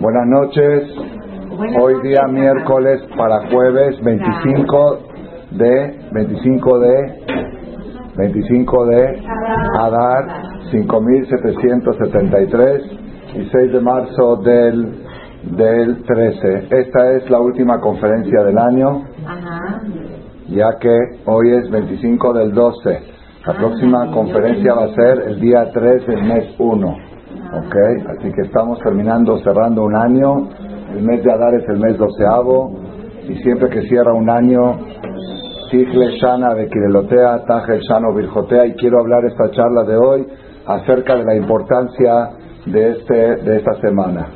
Buenas noches. Hoy día miércoles para jueves 25 de 25 de 25 de Adar 5773 y 6 de marzo del del 13. Esta es la última conferencia del año, ya que hoy es 25 del 12. La próxima conferencia va a ser el día 3 del mes 1. ¿Ok? Así que estamos terminando, cerrando un año. El mes de Adar es el mes doceavo. Y siempre que cierra un año, Sigle Shana de Kirelotea, Taje Shano Virjotea. Y quiero hablar esta charla de hoy acerca de la importancia de, este, de esta semana,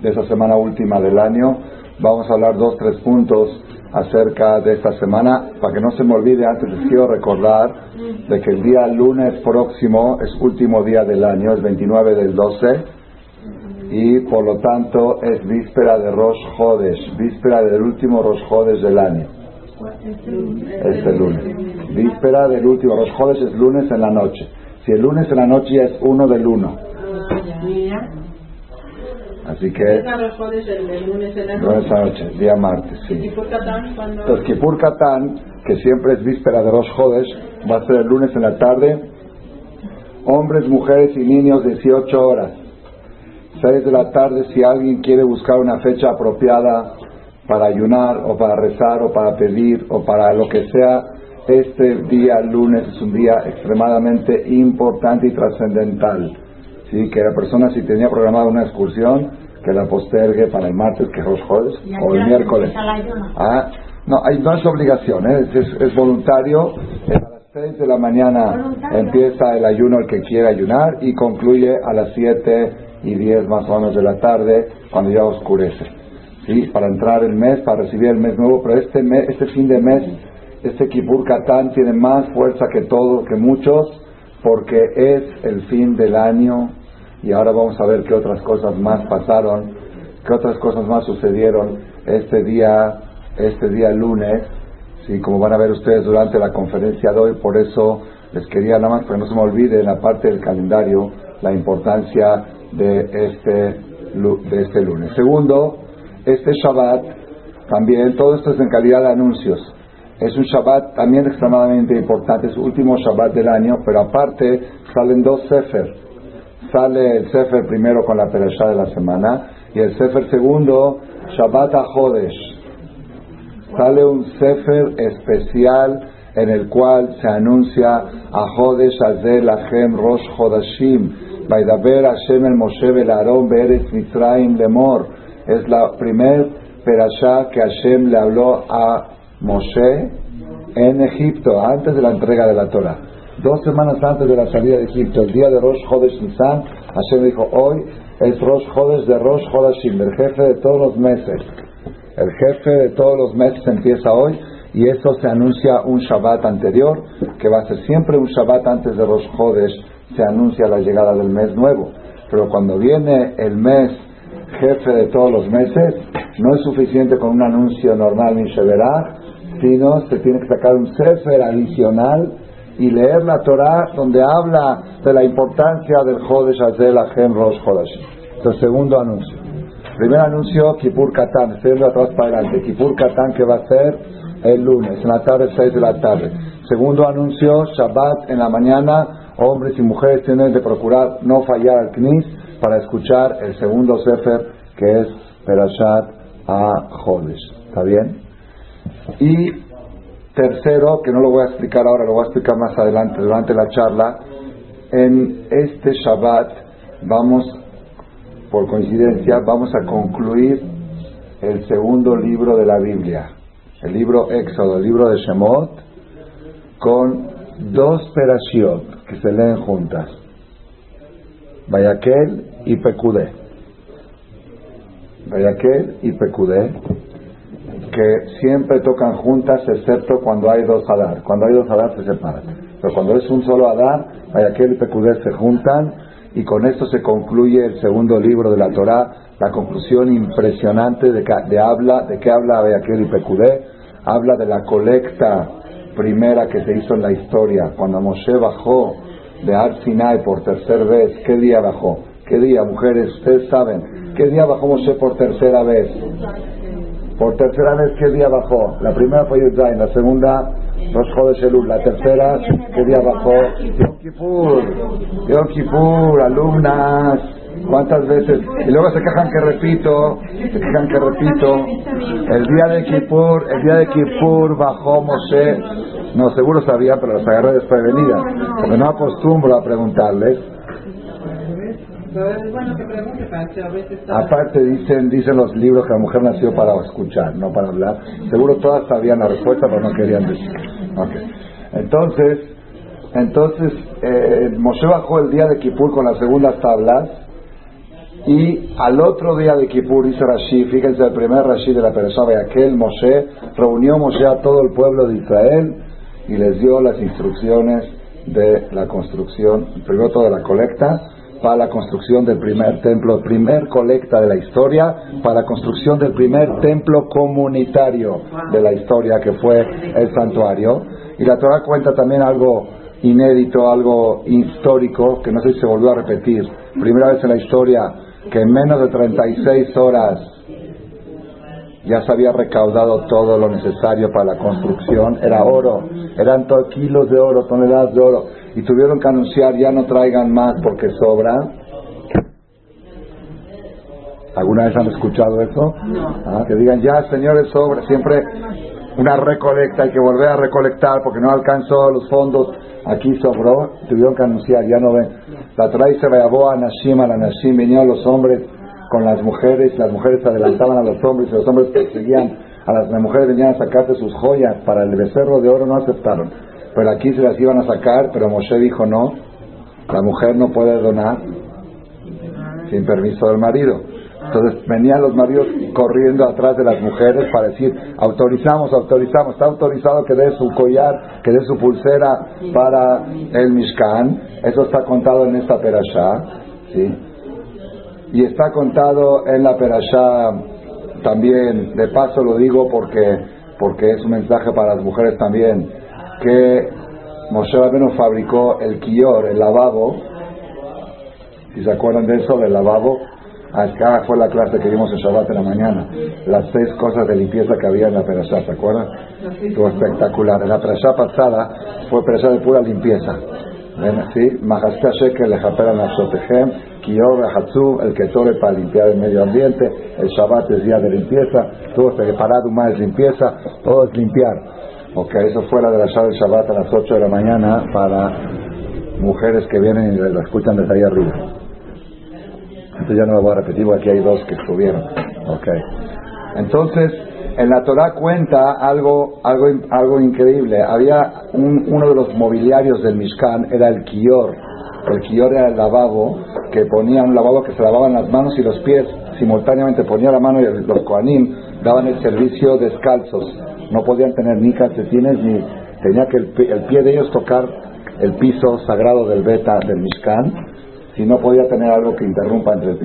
de esta semana última del año. Vamos a hablar dos, tres puntos acerca de esta semana. Para que no se me olvide, antes les quiero recordar de que el día lunes próximo es último día del año, es 29 del 12, y por lo tanto es víspera de Rosh víspera del último Rosh del año. Este lunes. Víspera del último Rosh es lunes en la noche. Si el lunes en la noche ya es uno del uno. Así que. el lunes en la noche. día martes, sí. Entonces, Kipur Catán, que siempre es víspera de Rosh Hodesh, va a ser el lunes en la tarde. Hombres, mujeres y niños, 18 horas. 6 de la tarde, si alguien quiere buscar una fecha apropiada para ayunar o para rezar o para pedir o para lo que sea, este día lunes es un día extremadamente importante y trascendental. ¿sí? que la persona si tenía programada una excursión, que la postergue para el martes, que es los jueves, o el miércoles. Ah, no, hay, no es obligación, ¿eh? es, es, voluntario. A las 6 de la mañana empieza el ayuno el que quiera ayunar y concluye a las 7 y 10 más o menos de la tarde, cuando ya oscurece. ¿Sí? Para entrar el mes, para recibir el mes nuevo, pero este, mes, este fin de mes, este Kippur Katán tiene más fuerza que todos, que muchos, porque es el fin del año y ahora vamos a ver qué otras cosas más pasaron, qué otras cosas más sucedieron este día, este día lunes, ¿sí? como van a ver ustedes durante la conferencia de hoy, por eso les quería nada más, pero no se me olvide en la parte del calendario la importancia de este, de este lunes. Segundo, este Shabbat, también, todo esto es en calidad de anuncios. Es un Shabbat también extremadamente importante, es el último Shabbat del año, pero aparte salen dos Sefer sale el Sefer primero con la Perashá de la semana y el Sefer segundo, Shabbat HaJodesh. Sale un Sefer especial en el cual se anuncia a Jodesh Azel Lachem Rosh Hodashim Vaidaber Hashem el Moshe el Aarón Mitzrayim Lemor. Es la primer Perashá que Hashem le habló a Moshe en Egipto, antes de la entrega de la Torah dos semanas antes de la salida de Egipto, el día de Rosh Chodesh Nisan, Hashem dijo, hoy es Rosh Chodesh de Rosh Chodeshim, el jefe de todos los meses. El jefe de todos los meses empieza hoy y eso se anuncia un Shabbat anterior, que va a ser siempre un Shabbat antes de Rosh Chodesh, se anuncia la llegada del mes nuevo. Pero cuando viene el mes jefe de todos los meses, no es suficiente con un anuncio normal ni sino se tiene que sacar un sefer adicional y leer la Torah donde habla de la importancia del Jodesh Azel Ahem Rosh Jodesh. El segundo anuncio. Primer anuncio, Kippur Katan, estoy yendo atrás para adelante. Kippur Katan que va a ser el lunes, en la tarde, 6 de la tarde. Segundo anuncio, Shabbat en la mañana, hombres y mujeres tienen que procurar no fallar al Knis para escuchar el segundo Sefer que es Perashat a Jodesh. ¿Está bien? Y Tercero, que no lo voy a explicar ahora, lo voy a explicar más adelante durante la charla, en este Shabbat vamos, por coincidencia, vamos a concluir el segundo libro de la Biblia, el libro Éxodo, el libro de Shemot, con dos perashiot que se leen juntas, Bayakel y Pekudé. Bayakel y Pekudé que siempre tocan juntas excepto cuando hay dos Adar. Cuando hay dos Adar se separan. Pero cuando es un solo Adar, aquel y Pekudé se juntan y con esto se concluye el segundo libro de la Torá, la conclusión impresionante de, que, habla, de qué habla aquel y Pekudé, habla de la colecta primera que se hizo en la historia, cuando Moshe bajó de Ar Sinai por tercera vez, ¿qué día bajó? ¿Qué día, mujeres? Ustedes saben, ¿qué día bajó Moshe por tercera vez? Por tercera vez, ¿qué día bajó? La primera fue Yudzain, la segunda, de Shelul, la tercera, ¿qué día bajó? Yom Kippur, Yom Kippur, alumnas, ¿cuántas veces? Y luego se quejan que repito, se quejan que repito, el día de Kippur, el día de Kippur bajó Moshe, no, seguro sabía, pero las agarré desprevenidas, porque no acostumbro a preguntarles. Aparte dicen, dicen los libros que la mujer nació para escuchar, no para hablar. Seguro todas sabían la respuesta, pero no querían decir. Entonces, entonces eh, Moshe bajó el día de Kippur con las segundas tablas y al otro día de Kippur dice Rashi, fíjense el primer Rashi de la persona, y aquel Moshe reunió Moshe a todo el pueblo de Israel y les dio las instrucciones de la construcción, primero toda la colecta para la construcción del primer templo, primer colecta de la historia, para la construcción del primer templo comunitario de la historia, que fue el santuario. Y la Torah cuenta también algo inédito, algo histórico, que no sé si se volvió a repetir. Primera vez en la historia que en menos de 36 horas ya se había recaudado todo lo necesario para la construcción. Era oro, eran kilos de oro, toneladas de oro y tuvieron que anunciar ya no traigan más porque sobra. ¿Alguna vez han escuchado eso? Ah, que digan ya señores sobra, siempre una recolecta, hay que volver a recolectar porque no alcanzó los fondos, aquí sobró, tuvieron que anunciar, ya no ven. La trae se a Nashim, a la Nashim, venían los hombres con las mujeres, las mujeres adelantaban a los hombres y los hombres perseguían a las, las mujeres venían a sacarse sus joyas para el becerro de oro, no aceptaron pero aquí se las iban a sacar, pero Moshe dijo no, la mujer no puede donar sin permiso del marido. Entonces venían los maridos corriendo atrás de las mujeres para decir, autorizamos, autorizamos, está autorizado que dé su collar, que dé su pulsera para el Mishkan. Eso está contado en esta perashá, ¿sí? Y está contado en la perashá también, de paso lo digo porque, porque es un mensaje para las mujeres también que Moshe Rabbeinu fabricó el kior, el lavabo. Si se acuerdan de eso, del lavabo, acá fue la clase que vimos en Shabbat en la mañana. Las seis cosas de limpieza que había en la perashá, ¿se acuerdan? Estuvo espectacular. En la perashá pasada fue perashá de pura limpieza. ¿Sí? Mahaská Shekel, Lejaperan Ashotejem, Kior, Hatsu, el Ketore para limpiar el medio ambiente, el Shabbat es día de limpieza, todo preparado, más limpieza, todo es limpiar. Ok, eso fue la de la del Shabbat a las 8 de la mañana para mujeres que vienen y la escuchan desde ahí arriba. Entonces ya no lo voy a repetir porque aquí hay dos que estuvieron. Ok. Entonces, en la Torah cuenta algo, algo, algo increíble. Había uno de los mobiliarios del Mishkan, era el Kior. El Kior era el lavabo, que ponía un lavabo que se lavaban las manos y los pies simultáneamente. Ponía la mano y los Koanim daban el servicio descalzos no podían tener ni calcetines ni tenía que el, pie de ellos tocar el piso sagrado del beta del Mishkan, si no podía tener algo que interrumpa entre el.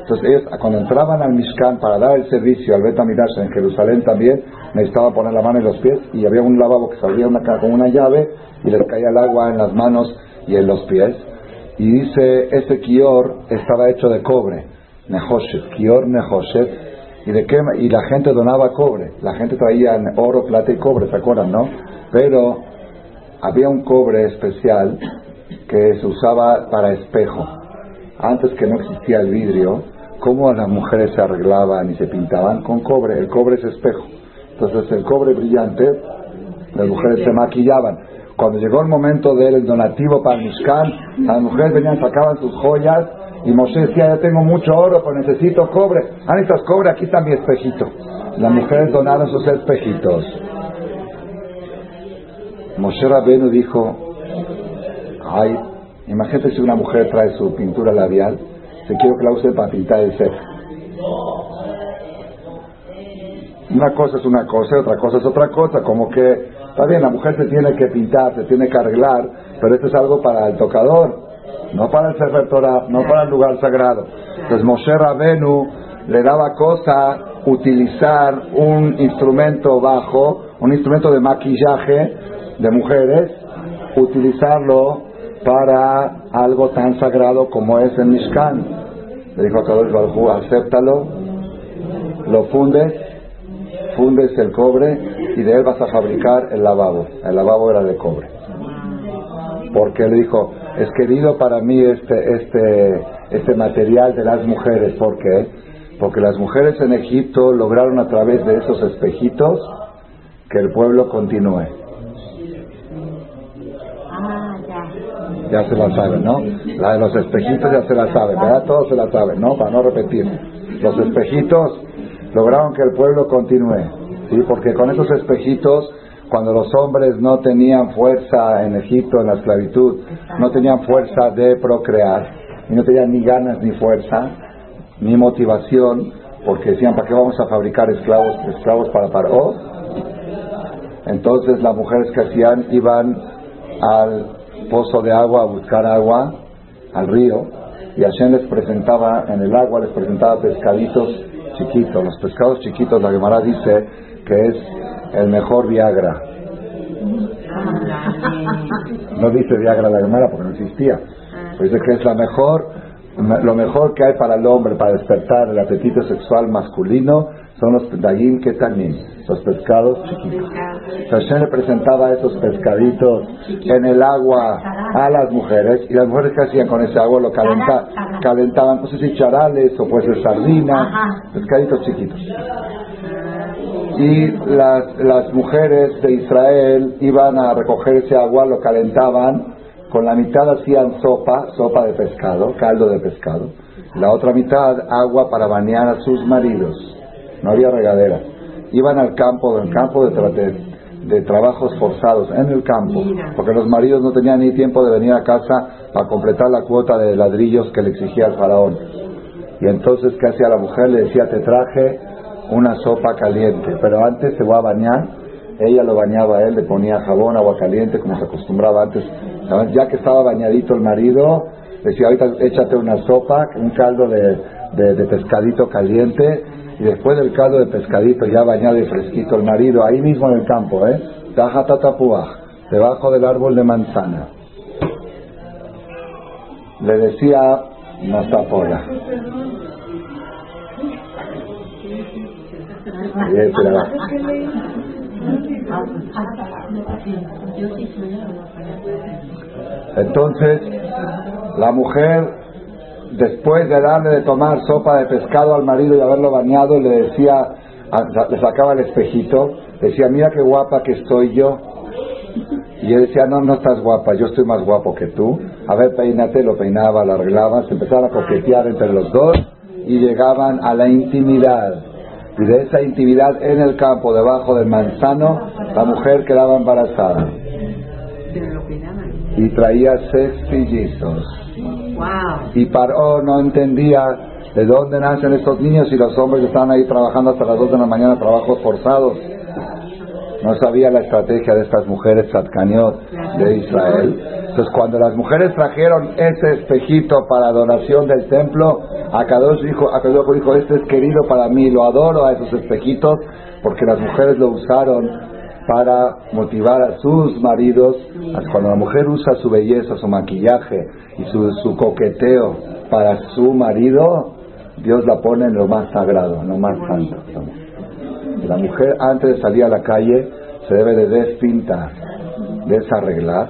Entonces ellos cuando entraban al Mishkan para dar el servicio al Beta Midrash en Jerusalén también necesitaban poner la mano en los pies y había un lavabo que salía una, con una llave y les caía el agua en las manos y en los pies. Y dice, ese kior estaba hecho de cobre, Nehoshet, kior Nehoshet, y de qué y la gente donaba cobre. La gente traía oro plata y cobre se acuerdan no pero había un cobre especial que se usaba para espejo. Antes que no existía el vidrio cómo las mujeres se arreglaban y se pintaban con cobre. El cobre es espejo. Entonces el cobre brillante las mujeres se maquillaban. Cuando llegó el momento del donativo para Mishkan, las mujeres venían, sacaban sus joyas y Moshe decía, ya tengo mucho oro, pero necesito cobre. Ah, necesitas cobre, aquí está mi espejito. Las mujeres donaron sus espejitos. Moshe Rabenu dijo, ay, imagínate si una mujer trae su pintura labial, se quiero que la use para pintar el ceja. Una cosa es una cosa otra cosa es otra cosa, como que, está bien, la mujer se tiene que pintar, se tiene que arreglar, pero esto es algo para el tocador no para el Sefer Torah, no para el lugar sagrado. Entonces Moshe Rabenu le daba cosa utilizar un instrumento bajo, un instrumento de maquillaje de mujeres, utilizarlo para algo tan sagrado como es el Mishkan. Le dijo a Kadosh Baruj acéptalo, lo fundes, fundes el cobre y de él vas a fabricar el lavabo. El lavabo era de cobre. Porque le dijo, es querido para mí este, este, este material de las mujeres. ¿Por qué? Porque las mujeres en Egipto lograron a través de esos espejitos que el pueblo continúe. Ya se la saben, ¿no? La de los espejitos ya se la saben, ¿verdad? Todos se la saben, ¿no? Para no repetir. Los espejitos lograron que el pueblo continúe, ¿sí? Porque con esos espejitos, cuando los hombres no tenían fuerza en Egipto, en la esclavitud, no tenían fuerza de procrear, y no tenían ni ganas ni fuerza, ni motivación, porque decían, ¿para qué vamos a fabricar esclavos, esclavos para Paró? Entonces las mujeres que hacían iban al pozo de agua a buscar agua, al río, y Hashem les presentaba, en el agua les presentaba pescaditos chiquitos. Los pescados chiquitos, la Gemara dice que es el mejor Viagra. No dice Viagra la Gemara porque no existía. dice que es la mejor, lo mejor que hay para el hombre para despertar el apetito sexual masculino son los dagim ketanim, los pescados chiquitos. Hashem le presentaba esos pescaditos en el agua a las mujeres y las mujeres que hacían con ese agua lo calentaban, no sé si charales o pues sardinas, pescaditos chiquitos. Y las, las mujeres de Israel iban a recoger ese agua, lo calentaban, con la mitad hacían sopa, sopa de pescado, caldo de pescado, la otra mitad agua para bañar a sus maridos no había regadera. Iban al campo, del campo de, de, trabajos forzados, en el campo, porque los maridos no tenían ni tiempo de venir a casa para completar la cuota de ladrillos que le exigía el faraón. Y entonces, ¿qué hacía la mujer? Le decía, te traje una sopa caliente, pero antes te voy a bañar. Ella lo bañaba a él, le ponía jabón, agua caliente, como se acostumbraba antes. Ya que estaba bañadito el marido, decía, ahorita échate una sopa, un caldo de, de pescadito caliente, y después del caldo de pescadito ya bañado y fresquito el marido, ahí mismo en el campo, ¿eh? debajo del árbol de manzana. Le decía Entonces, la mujer después de darle de tomar sopa de pescado al marido y haberlo bañado, le decía, le sacaba el espejito, decía, mira qué guapa que estoy yo. Y él decía, no, no estás guapa, yo estoy más guapo que tú. A ver, peínate, lo peinaba, lo arreglaba, se empezaban a coquetear entre los dos y llegaban a la intimidad. Y de esa intimidad en el campo, debajo del manzano, la mujer quedaba embarazada. Y traía seis pillizos. Y Paró no entendía de dónde nacen estos niños y los hombres están ahí trabajando hasta las 2 de la mañana, trabajos forzados. No sabía la estrategia de estas mujeres Tzadkaniot de Israel. Entonces, cuando las mujeres trajeron ese espejito para adoración del templo, Akadosh dijo, dijo, este es querido para mí, lo adoro a esos espejitos, porque las mujeres lo usaron para motivar a sus maridos. Cuando la mujer usa su belleza, su maquillaje y su, coqueteo para su marido, Dios la pone en lo más sagrado, en lo más santo. La mujer antes de salir a la calle se debe de despintar, desarreglar,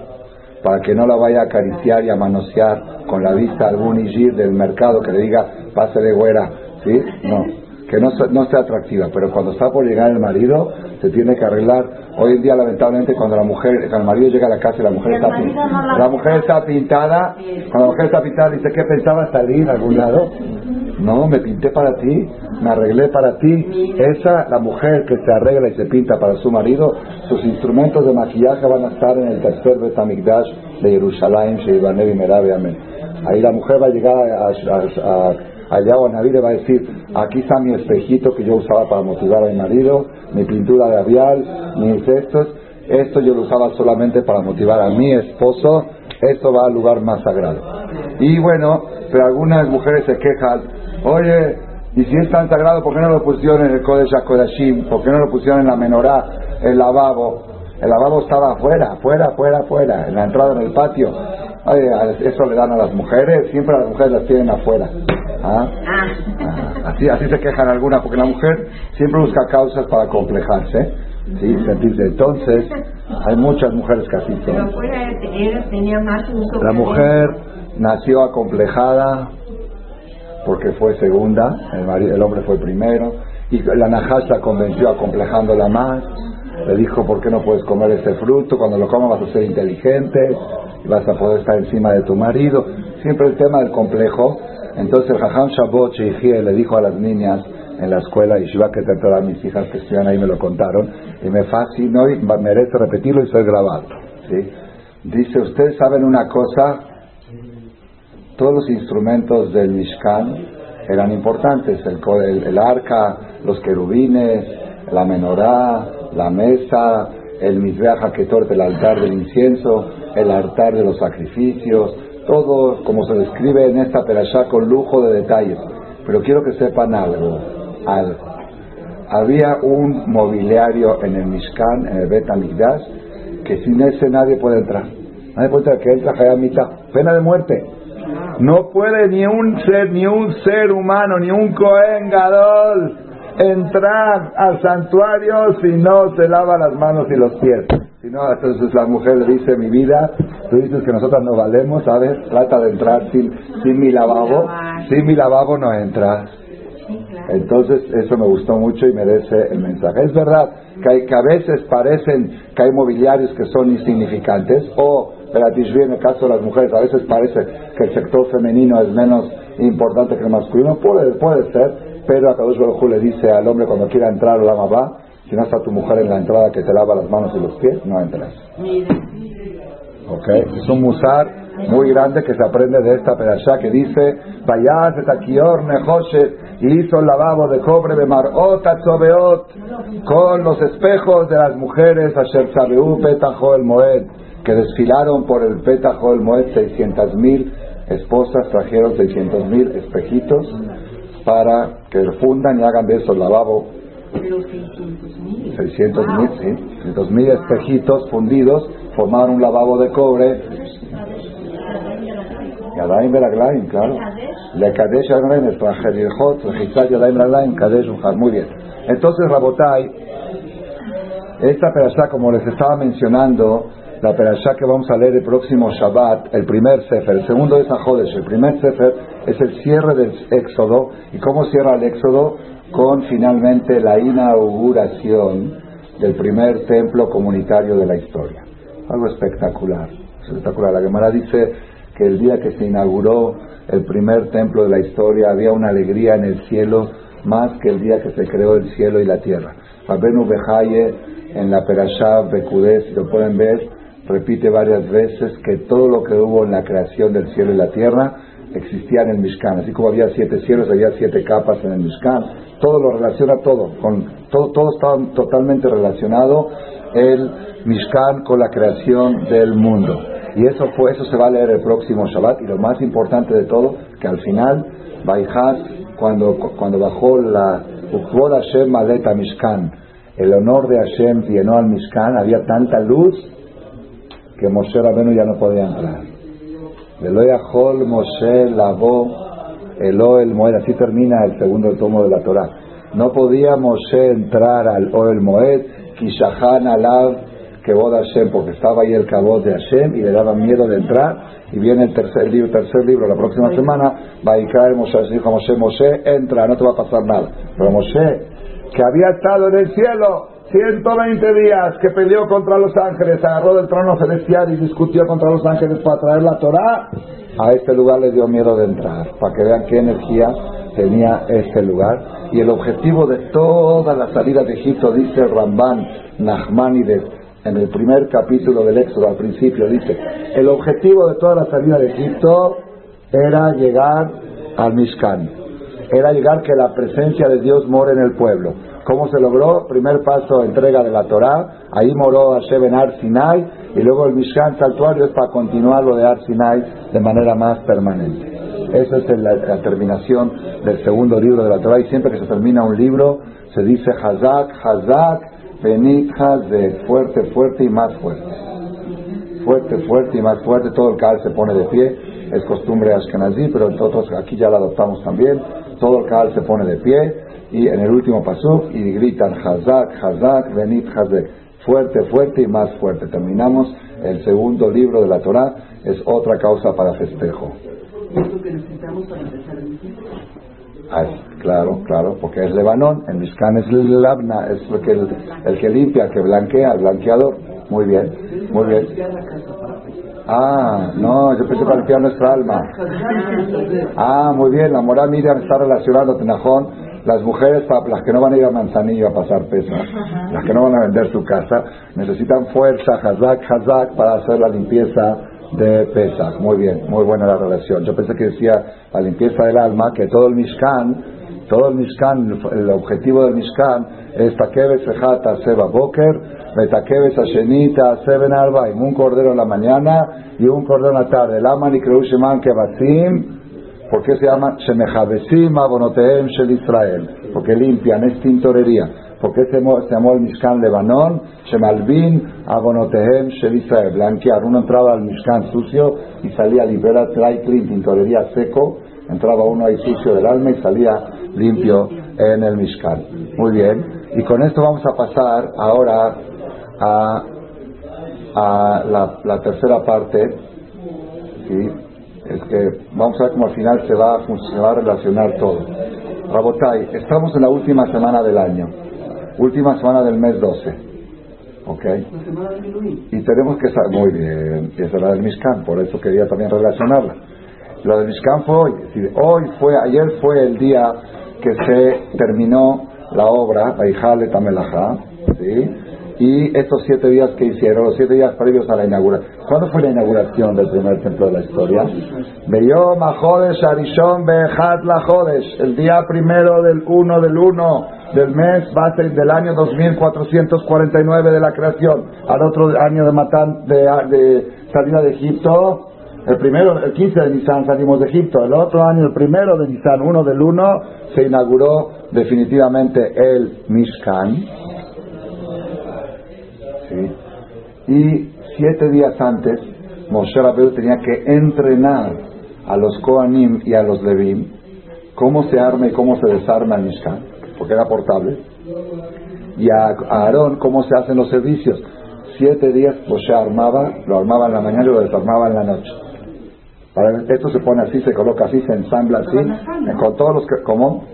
para que no la vaya a acariciar y a manosear con la vista algún igir del mercado que le diga, pase de güera, ¿sí? No, que no, no sea atractiva, pero cuando está por llegar el marido, se tiene que arreglar. Hoy en día, lamentablemente, cuando la mujer, cuando el marido llega a la casa y la mujer está pintada, la mujer está pintada, cuando la mujer está pintada, dice, ¿qué pensaba salir a algún lado? No, me pinté para ti, me arreglé para ti. Esa, la mujer que se arregla y se pinta para su marido, sus instrumentos de maquillaje van a estar en el tercer Betamigdash de Jerusalén, Sheibanev y Merabe, amén. Ahí la mujer va a llegar a allá o le va a decir, aquí está mi espejito que yo usaba para motivar a mi marido, mi pintura de labial, mis estos, esto yo lo usaba solamente para motivar a mi esposo, esto va al lugar más sagrado. Y bueno, pero algunas mujeres se quejan, oye, y si es tan sagrado, ¿por qué no lo pusieron en el Kodesh HaKodashim? ¿Por qué no lo pusieron en la menorá, el lavabo? El lavabo estaba afuera, afuera, afuera, afuera, en la entrada en el patio. Oye, eso le dan a las mujeres, siempre a las mujeres las tienen afuera. ¿Ah? Así, así se quejan algunas, porque la mujer siempre busca causas para complejarse, ¿sí? sentirse. Entonces, hay muchas mujeres que así son. La mujer nació acomplejada porque fue segunda, el, el hombre fue primero, y la Nahash la convenció acomplejándola más. Le dijo, ¿por qué no puedes comer este fruto? Cuando lo comas vas a ser inteligente vas a poder estar encima de tu marido. Siempre el tema del complejo. Entonces el Jajam Shabot le dijo a las niñas en la escuela y Shiva que a mis hijas que estudian ahí me lo contaron y me fascinó y merece repetirlo y ser grabado. ¿sí? Dice, ustedes saben una cosa, todos los instrumentos del Mishkan eran importantes, el, el, arca, los querubines, la menorá, la mesa, el Mizbeach que el altar del incienso, el altar de los sacrificios, todo como se describe en esta perashá con lujo de detalles. Pero quiero que sepan algo, algo. Había un mobiliario en el Mishkan, en el Bet que sin ese nadie puede entrar. Nadie puede entrar, que entra mitad pena de muerte. No puede ni un ser, ni un ser humano, ni un Cohen Gadol entrar al santuario si no se lava las manos y los pies. Si no, entonces la mujer le dice, mi vida, tú dices que nosotras no valemos, ¿sabes? Trata de entrar sin, sin mi lavabo. Sin mi lavabo no entras. Entonces, eso me gustó mucho y merece el mensaje. Es verdad que, hay, que a veces parecen que hay mobiliarios que son insignificantes, o, pero en el caso de las mujeres, a veces parece que el sector femenino es menos importante que el masculino. Puede, puede ser, pero a Kadosh Baruj le dice al hombre cuando quiera entrar, la va, si no está tu mujer en la entrada que te lava las manos y los pies, no entras. ¿Ok? Es un musar muy grande que se aprende de esta perashá que dice Vayaz etakior nehoshet y hizo el lavabo de cobre de marot con los espejos de las mujeres asher sabeu petajo el moed que desfilaron por el petajo el moed 600 mil esposas trajeron 600 mil espejitos para que fundan y hagan de eso el lavabo 600 mil, sí, 600 mil espejitos fundidos formaron un lavabo de cobre Yadayim Beraglaim, claro. Le Kadesh Yadayim, Estrangeriejot, Registrar Yadayim Beraglaim, Kadesh Unjar. Muy bien. Entonces, Rabotai, esta perashá, como les estaba mencionando, la perashá que vamos a leer el próximo Shabbat, el primer Sefer, el segundo de Sajodesh, el primer Sefer es el cierre del Éxodo. ¿Y cómo cierra el Éxodo? Con finalmente la inauguración del primer templo comunitario de la historia. Algo espectacular, espectacular. La Gemara dice que el día que se inauguró el primer templo de la historia había una alegría en el cielo más que el día que se creó el cielo y la tierra. Abenu Behaye en la Perashá Bekudé, si lo pueden ver, repite varias veces que todo lo que hubo en la creación del cielo y la tierra existía en el Mishkan. Así como había siete cielos, había siete capas en el Mishkan. Todo lo relaciona todo, con, todo, todo está totalmente relacionado el Mishkan con la creación del mundo. Y eso fue, eso se va a leer el próximo Shabbat. Y lo más importante de todo, que al final, Baihaz, cuando, cuando bajó la Ukvod Hashem Maleta Mishkan, el honor de Hashem llenó al Mishkan, había tanta luz que Moshe Rabenu ya no podía entrar. Hol Moshe lavó Elo el Moed, así termina el segundo tomo de la Torah. No podía Moshe entrar al Oel Moed, Kishahan Alav que boda Hashem, porque estaba ahí el cabot de Hashem y le daba miedo de entrar. Y viene el tercer libro, tercer libro la próxima semana, va a caer Moshe, dijo Moshe, Moshe, entra, no te va a pasar nada. Pero Moshe, que había estado en el cielo 120 días, que peleó contra los ángeles, agarró del trono celestial y discutió contra los ángeles para traer la Torah, a este lugar le dio miedo de entrar, para que vean qué energía tenía este lugar. Y el objetivo de toda la salida de Egipto, dice Ramban Nachmanides, en el primer capítulo del Éxodo, al principio, dice, el objetivo de toda la salida de Egipto era llegar al Mishkan, era llegar que la presencia de Dios more en el pueblo. ¿Cómo se logró? Primer paso, entrega de la Torá, ahí moró Hashem en Ar Sinai, y luego el Mishkan santuario es para continuar lo de Ar Sinai de manera más permanente. Esa es la, la, terminación del segundo libro de la Torah, y siempre que se termina un libro, se dice Hazak, Hazak, Benitjas de fuerte, fuerte y más fuerte. Fuerte, fuerte y más fuerte. Todo el cal se pone de pie. es costumbre ashkenazí, pero nosotros aquí ya la adoptamos también. Todo el canal se pone de pie y en el último paso y gritan Hazak, Hazak, Benit, Hazek. Fuerte, fuerte y más fuerte. Terminamos el segundo libro de la Torah, es otra causa para festejo. ¿Es que necesitamos para empezar el Ah, claro, claro, porque es Lebanón, el Mishkan es el labna, es el que, el, que limpia, el que blanquea, el blanqueador. Muy bien, muy bien. Ah, no, yo pensé para limpiar nuestra alma. Ah, muy bien, la moral Miriam está relacionando Tenajón. Las mujeres, las que no van a ir a Manzanillo a pasar pesas, las que no van a vender su casa, necesitan fuerza, hazak, hazak, para hacer la limpieza de Pesach. Muy bien, muy buena la relación. Yo pensé que decía la limpieza del alma, que todo el Mishkan, todo el Mishkan, el objetivo del Mishkan es Takeves Sejata Seba Boker, Betakeves Ashenita Seben Arbaim, un cordero en la mañana y un cordero en la tarde. El Aman y Kebasim, ¿por qué se llama Shemejabesim Abonoteem Shel Israel? Porque limpian, es tintorería. ¿Por qué se llamó, el Mishkan Lebanon? Shemalvin Abonotehem Shel Israel. Blanquear. Uno entraba al Mishkan sucio y salía libera, dry clean, tintorería seco. Entraba uno ahí sucio del alma y salía limpio en el Mishkan. Muy bien. Y con esto vamos a pasar ahora a, a la, tercera parte. ¿sí? Es que vamos a ver cómo al final se va, se va a relacionar todo. Rabotai, estamos en la última semana del año última semana del mes 12. ¿Ok? Y tenemos que estar muy bien, y es la del Mishkan, por eso quería también relacionarla. La del Mishkan fue hoy, hoy fue, ayer fue el día que se terminó la obra, Aijale Tamelajá, ¿sí? Y estos siete días que hicieron, los siete días previos a la inauguración. ¿Cuándo fue la inauguración del primer templo de la historia? Beyom Jodesh Arishon Behat La Jodesh, el día primero del uno del uno del mes del año 2449 de la creación al otro año de, matan, de, de salida de Egipto. El primero, el 15 de Nisan salimos de Egipto. El otro año, el primero de Nisan, uno del uno, se inauguró definitivamente el Mishkan. Y siete días antes, Moshe Rabbeinu tenía que entrenar a los Kohanim y a los Levim cómo se arma y cómo se desarma el Mishkan porque era portable. Y a, Aarón, ¿cómo se hacen los servicios? Siete días se armaba, lo armaba en la mañana y lo desarmaba en la noche. Para, esto se pone así, se coloca así, se ensambla así, con todos los que, ¿cómo?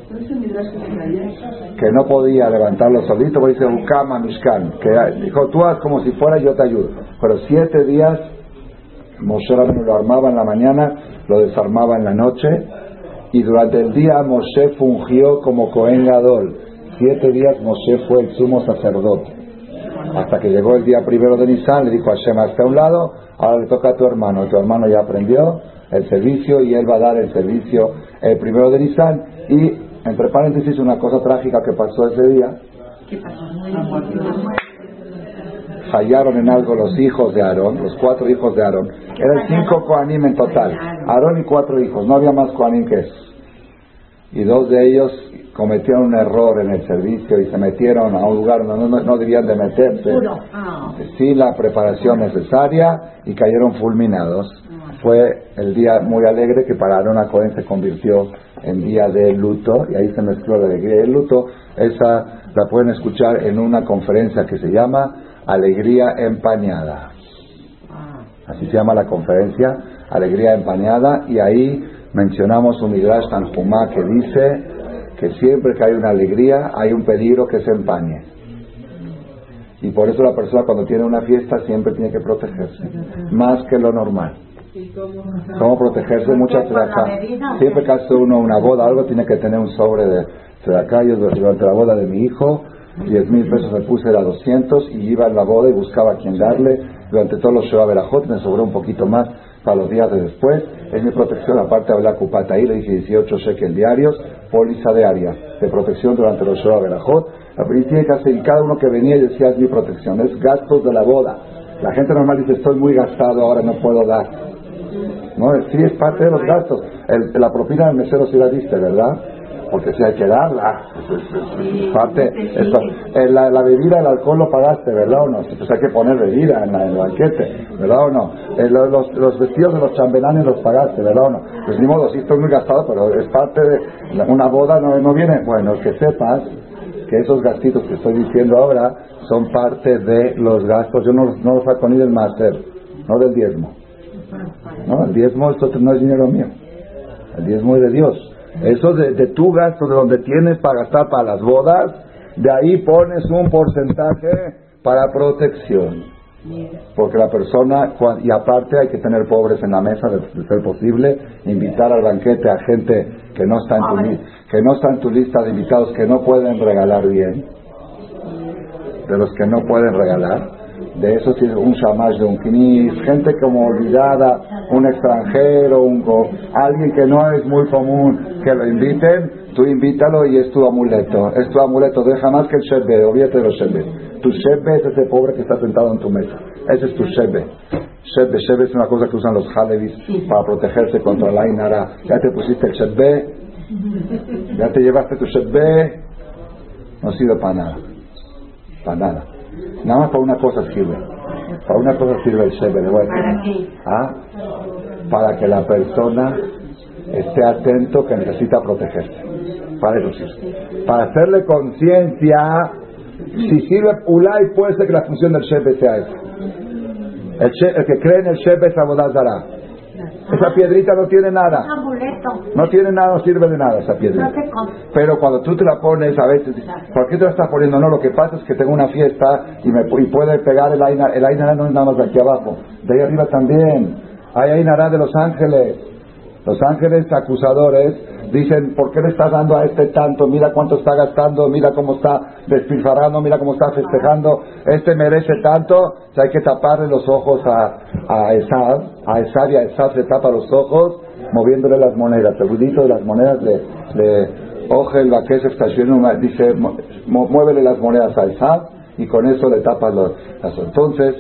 Que no podía levantarlo solito, porque dice Ukama Mishkan, que dijo, tú haz como si fuera yo te ayudo. Pero siete días Moshe lo armaba en la mañana, lo desarmaba en la noche, y durante el día Moshe fungió como Cohen Gadol. Siete días Moshe fue el sumo sacerdote. Hasta que llegó el día primero de Nisan, le dijo a Hashem, hasta un lado, ahora le toca a tu hermano. Tu hermano ya aprendió el servicio y él va a dar el servicio el primero de Nisan. Y, entre paréntesis, una cosa trágica que pasó ese día. Fallaron en algo los hijos de Aarón, los cuatro hijos de Aarón. Eran cinco Koanim en total. Aarón y cuatro hijos, no había más Koanim que eso. Y dos de ellos cometieron un error en el servicio y se metieron a un lugar donde no, no debían de meterse sin la preparación necesaria y cayeron fulminados. Fue el día muy alegre que para Aarón Cohen se convirtió en día de luto y ahí se mezcló la alegría y el luto. Esa la pueden escuchar en una conferencia que se llama Alegría Empañada. Así se llama la conferencia, Alegría Empañada, y ahí mencionamos un Midrash Tanjumá que dice que siempre que hay una alegría hay un peligro que se empañe. Y por eso la persona cuando tiene una fiesta siempre tiene que protegerse, más que lo normal. ¿Cómo protegerse? Mucha acá. Siempre que hace uno una boda, algo tiene que tener un sobre de acá. Yo durante la boda de mi hijo 10 mil pesos me puse, era 200 y iba a la boda y buscaba a quien darle. Durante todos los Shoah Berajot me sobró un poquito más para los días de después. Es mi protección, aparte de hablar Cupata ahí, le dije 18 shekels diarios, póliza diaria de protección durante los Shoah Berajot. Y tiene que hacer, y cada uno que venía y decía es mi protección, es gastos de la boda. La gente normal dice estoy muy gastado, ahora no puedo dar. No, sí es parte de los gastos. la propina del mesero sí la diste, ¿verdad? Porque si hay que darla. Es, parte, eh, la, la, bebida, el alcohol lo pagaste, ¿verdad o no? Pues hay que poner bebida en, el banquete, ¿verdad o no? Eh, los, los, vestidos de los chambelanes los pagaste, ¿verdad o no? Pues ni modo, sí estoy muy gastado, pero es parte de una boda, no, no viene. Bueno, que sepas que esos gastitos que estoy diciendo ahora son parte de los gastos. Yo no, no los saco ni del máster, no del diezmo. No, el diezmo esto no es dinero mío. El diezmo es de Dios. Eso de, de tu gasto, de donde tienes para gastar para las bodas, de ahí pones un porcentaje para protección. Porque la persona, y aparte hay que tener pobres en la mesa, de, ser posible, invitar al banquete a gente que no, está en tu, que no está en tu lista de invitados, que no pueden regalar bien, de los que no pueden regalar de eso sí un shamash de un knis, gente como olvidada, un extranjero, un, alguien que no es muy común, que lo inviten, tú invítalo y es tu amuleto, es tu amuleto, deja más que el shebe, olvídate de los shebe. Tu shebe es ese pobre que está sentado en tu mesa, ese es tu shebe. Shebe, shebe es una cosa que usan los halevis para protegerse contra la inara. Ya te pusiste el shebe, ya te llevaste tu shebe, no sirve para nada, para nada. Nada más para una cosa sirve. Para una cosa sirve el ¿Para qué? ¿Ah? Para que la persona esté atento que necesita protegerse. Para eso sirve. Para hacerle conciencia, si sirve Ulay, puede ser que la función del Shebe sea esa. El, el, que cree en el Shebe es Abodazara. Esa piedrita no tiene nada. No tiene nada, no sirve de nada esa piedrita. Pero cuando tú te la pones, a veces, ¿por qué te la estás poniendo? No, lo que pasa es que tengo una fiesta y me y puede pegar el aina. El aina no es nada más de aquí abajo, de ahí arriba también. Hay ainará de los ángeles. Los ángeles acusadores dicen, ¿por qué le estás dando a este tanto? Mira cuánto está gastando, mira cómo está despilfarrando, mira cómo está festejando. Este merece tanto, o hay que taparle los ojos a, a Esad, a Esad y a Esad se tapa los ojos moviéndole las monedas. El ruidito de las monedas le, le oje el estaciona, dice, muévele las monedas a Esad y con eso le tapa los, las... Entonces,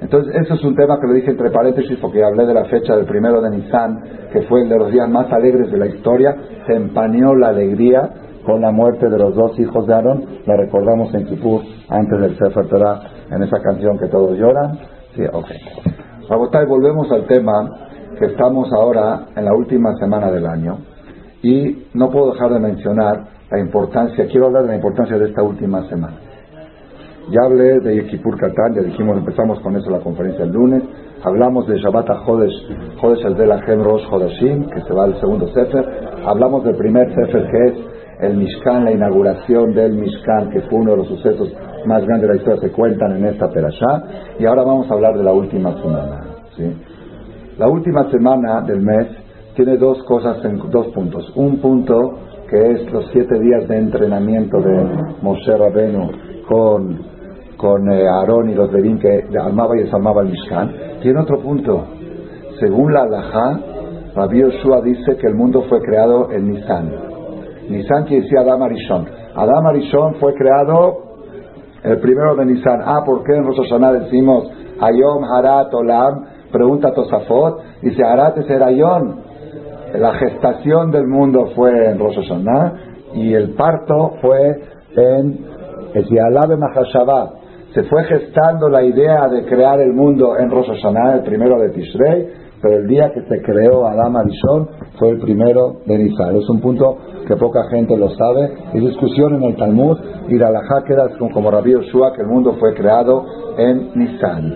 entonces, eso es un tema que lo dije entre paréntesis porque hablé de la fecha del primero de Nisan, que fue el de los días más alegres de la historia. Se empañó la alegría con la muerte de los dos hijos de Aarón. La recordamos en Kippur, antes del Sefer Torah, en esa canción que todos lloran. Sí, ok. y volvemos al tema que estamos ahora en la última semana del año. Y no puedo dejar de mencionar la importancia, quiero hablar de la importancia de esta última semana. Ya hablé de Yekipur Katán, ya dijimos, empezamos con eso la conferencia el lunes. Hablamos de Shabbat Jodesh, Jodesh el de la Rosh Hodeshim, que se va al segundo Sefer. Hablamos del primer Sefer que es el Mishkan, la inauguración del Mishkan, que fue uno de los sucesos más grandes de la historia, se cuentan en esta perashá. Y ahora vamos a hablar de la última semana. ¿sí? La última semana del mes tiene dos cosas, en, dos puntos. Un punto que es los siete días de entrenamiento de Moshe Rabenu con con eh, Aarón y los Levín que armaba y desarmaba el Mishkan. Tiene otro punto. Según la Alajá, Rabbi Yoshua dice que el mundo fue creado en Nisan. Nisan quiere decir Adam Arishon. Adam Arishon fue creado el primero de Nisan. Ah, ¿por qué en Rosh decimos Ayom Harat Olam? Pregunta Tosafot. Dice Harat es el Ayom. La gestación del mundo fue en Rosh y el parto fue en el Yalabe Mahashabah se fue gestando la idea de crear el mundo en Rosh Hashanah, el primero de Tishrei, pero el día que se creó Adam Arishon fue el primero de Nisan. Es un punto que poca gente lo sabe. Hay discusión en el Talmud y la Alajá queda como Rabbi Yoshua que el mundo fue creado en Nisan.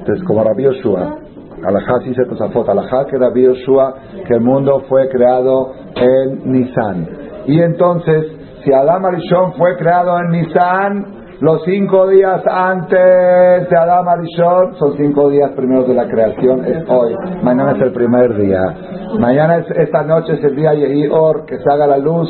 Entonces, como Rabbi Yoshua. Alajá sí se. Alajá que Rabbi Yoshua que el mundo fue creado en Nisan. Y entonces, si Adam Arishon fue creado en Nisan, los cinco días antes de Adam Arishon son cinco días primeros de la creación, es hoy. Mañana es el primer día. Mañana es, esta noche es el día Yehior, que se haga la luz.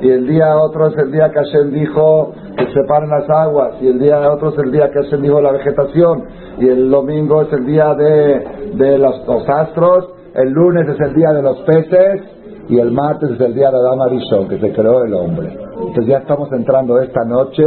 Y el día otro es el día que Hashem dijo que se separen las aguas. Y el día otro es el día que Hashem dijo la vegetación. Y el domingo es el día de, de los, los astros. El lunes es el día de los peces. Y el martes es el día de Adam Arishon, que se creó el hombre. Entonces ya estamos entrando esta noche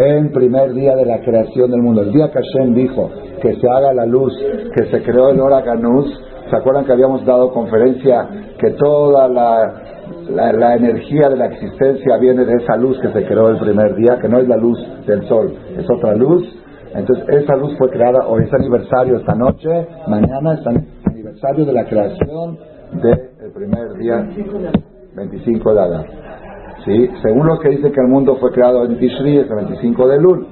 en primer día de la creación del mundo. El día que Hashem dijo que se haga la luz, que se creó el Oraganus, ¿se acuerdan que habíamos dado conferencia que toda la energía de la existencia viene de esa luz que se creó el primer día, que no es la luz del sol, es otra luz. Entonces esa luz fue creada, hoy es aniversario esta noche, mañana es aniversario de la creación del primer día, 25 de. ¿Sí? Según los que dicen que el mundo fue creado en Tishri, es el 25 de Lul.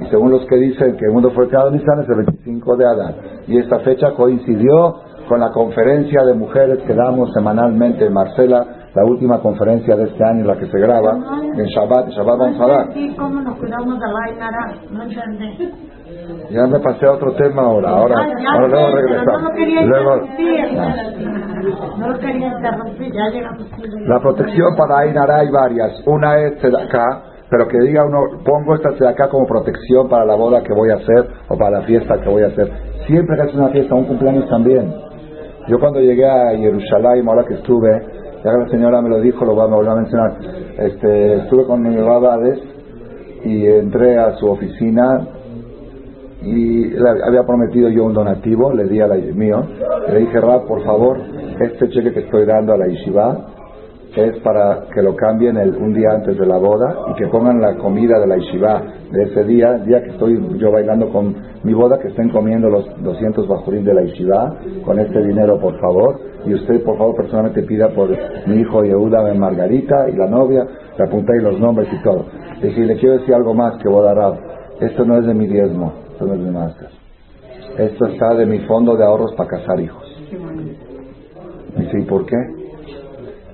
Y según los que dicen que el mundo fue creado en Nisan, es el 25 de Adar. Y esta fecha coincidió con la conferencia de mujeres que damos semanalmente en Marcela, la última conferencia de este año, la que se graba, en Shabbat, Shabbat vamos a dar. ¿Cómo nos cuidamos de la. Ya me pasé a otro tema ahora, ahora, ahora luego regresamos. No lo quería Luego, la protección para Ainara hay varias. Una es acá, pero que diga uno, pongo esta acá como protección para la boda que voy a hacer o para la fiesta que voy a hacer. Siempre que haces una fiesta, un cumpleaños también. Yo cuando llegué a Jerusalén, ahora que estuve, ya que la señora me lo dijo, lo voy a volver a mencionar, este, estuve con mi Babades y entré a su oficina y le había prometido yo un donativo, le di a la mío, le dije, Rab, por favor, este cheque que estoy dando a la Yeshiva es para que lo cambien el, un día antes de la boda y que pongan la comida de la Yeshiva de ese día, día que estoy yo bailando con mi boda, que estén comiendo los 200 bajurín de la Yeshiva con este dinero, por favor. Y usted, por favor, personalmente pida por mi hijo Yehuda Ben Margarita y la novia, le apunté ahí los nombres y todo. Le dije, le quiero decir algo más que boda Rab. Esto no es de mi diezmo, esto está de mi fondo de ahorros para casar hijos. Dice, ¿y por qué?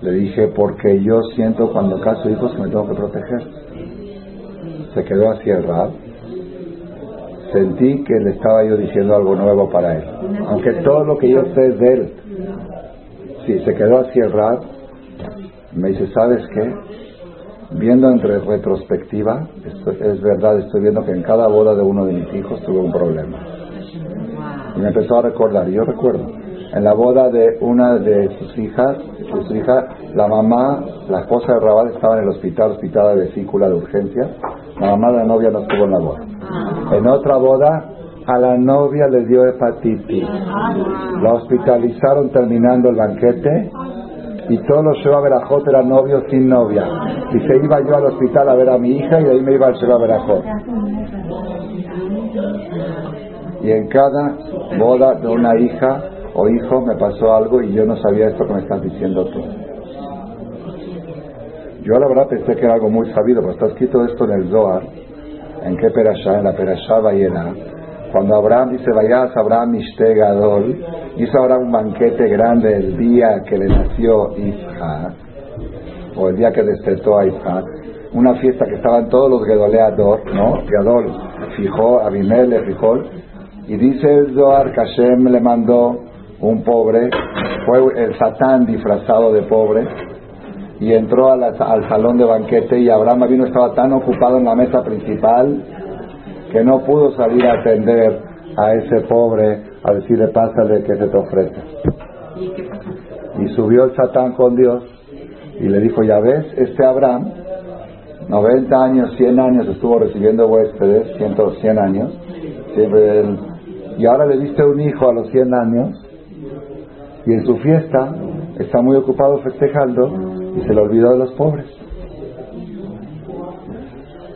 Le dije, porque yo siento cuando caso hijos que me tengo que proteger. Se quedó así el rab. Sentí que le estaba yo diciendo algo nuevo para él. Aunque todo lo que yo sé de él. Sí, se quedó así el rab. Me dice, ¿sabes qué? Viendo entre retrospectiva, esto es verdad, estoy viendo que en cada boda de uno de mis hijos tuve un problema. Y me empezó a recordar, y yo recuerdo, en la boda de una de sus hijas, de su hija, la mamá, la esposa de Rabal estaba en el hospital, hospital de vesícula de urgencia, la mamá de la novia no estuvo en la boda. En otra boda, a la novia le dio hepatitis. La hospitalizaron terminando el banquete y todos los Sheba Berajot eran novios sin novia. Y se iba yo al hospital a ver a mi hija y de ahí me iba al Sheba Berajot. Y en cada boda de una hija o hijo me pasó algo y yo no sabía esto que me estás diciendo tú. Yo la verdad pensé que era algo muy sabido, pero está escrito esto en el Zohar. ¿En qué perashá? En la perashá Bayena. Cuando Abraham dice, vayas Abraham Gadol, hizo Abraham un banquete grande el día que le nació Isaac, o el día que despertó a Isaac, una fiesta que estaban todos los Gedoleador, ¿no? Gadol, fijó, Abimele, fijó, y dice el Zohar que Hashem le mandó un pobre, fue el Satán disfrazado de pobre, y entró la- al salón de banquete y Abraham vino estaba tan ocupado en la mesa principal que no pudo salir a atender a ese pobre a decirle pásale que se te ofrece. Y subió el Satán con Dios y le dijo, ya ves, este Abraham, 90 años, 100 años estuvo recibiendo huéspedes, 100, 100 años, siempre él- y ahora le diste un hijo a los 100 años y en su fiesta está muy ocupado festejando y se le olvidó de los pobres.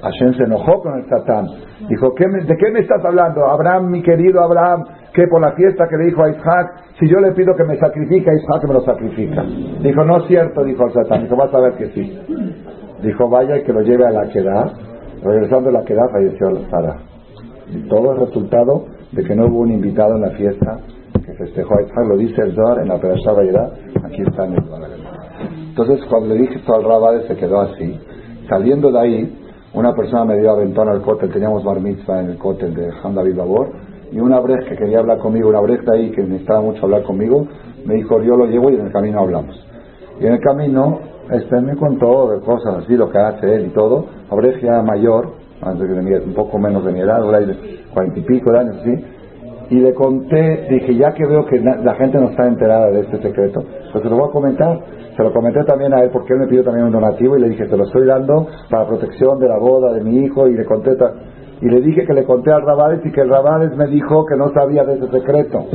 Hashem se enojó con el Satán. Dijo, ¿qué me- ¿de qué me estás hablando? Abraham, mi querido Abraham, que por la fiesta que le dijo a Isaac, si yo le pido que me sacrifique, Isaac me lo sacrifica. Dijo, no es cierto, dijo el Satán. Dijo, vas a ver que sí. Dijo, vaya y que lo lleve a la quedad. Regresando a la quedad, falleció la Sara. Y todo el resultado de que no hubo un invitado en la fiesta que festejó a Isaac, lo dice el Zohar en la Perashá Vayera, aquí está en el. Entonces, cuando le dije esto al Rabade, se quedó así. Saliendo de ahí, una persona me dio aventón al cótel, teníamos bar mitzvah en el cótel de Han David Babor, y una brej que quería hablar conmigo, una brej de ahí que necesitaba mucho hablar conmigo, me dijo, yo lo llevo y en el camino hablamos. Y en el camino, este me contó de cosas así, lo que hace él y todo, la brej ya mayor, antes de mi- un poco menos de mi edad, ahora cuarenta y pico de años así, y le conté, dije, ya que veo que la gente no está enterada de este secreto, pues se lo voy a comentar. Se lo comenté también a él porque él me pidió también un donativo y le dije, te lo estoy dando para protección de la boda de mi hijo y le conté y le dije que le conté al Rabales y que el Rabales me dijo que no sabía de ese secreto.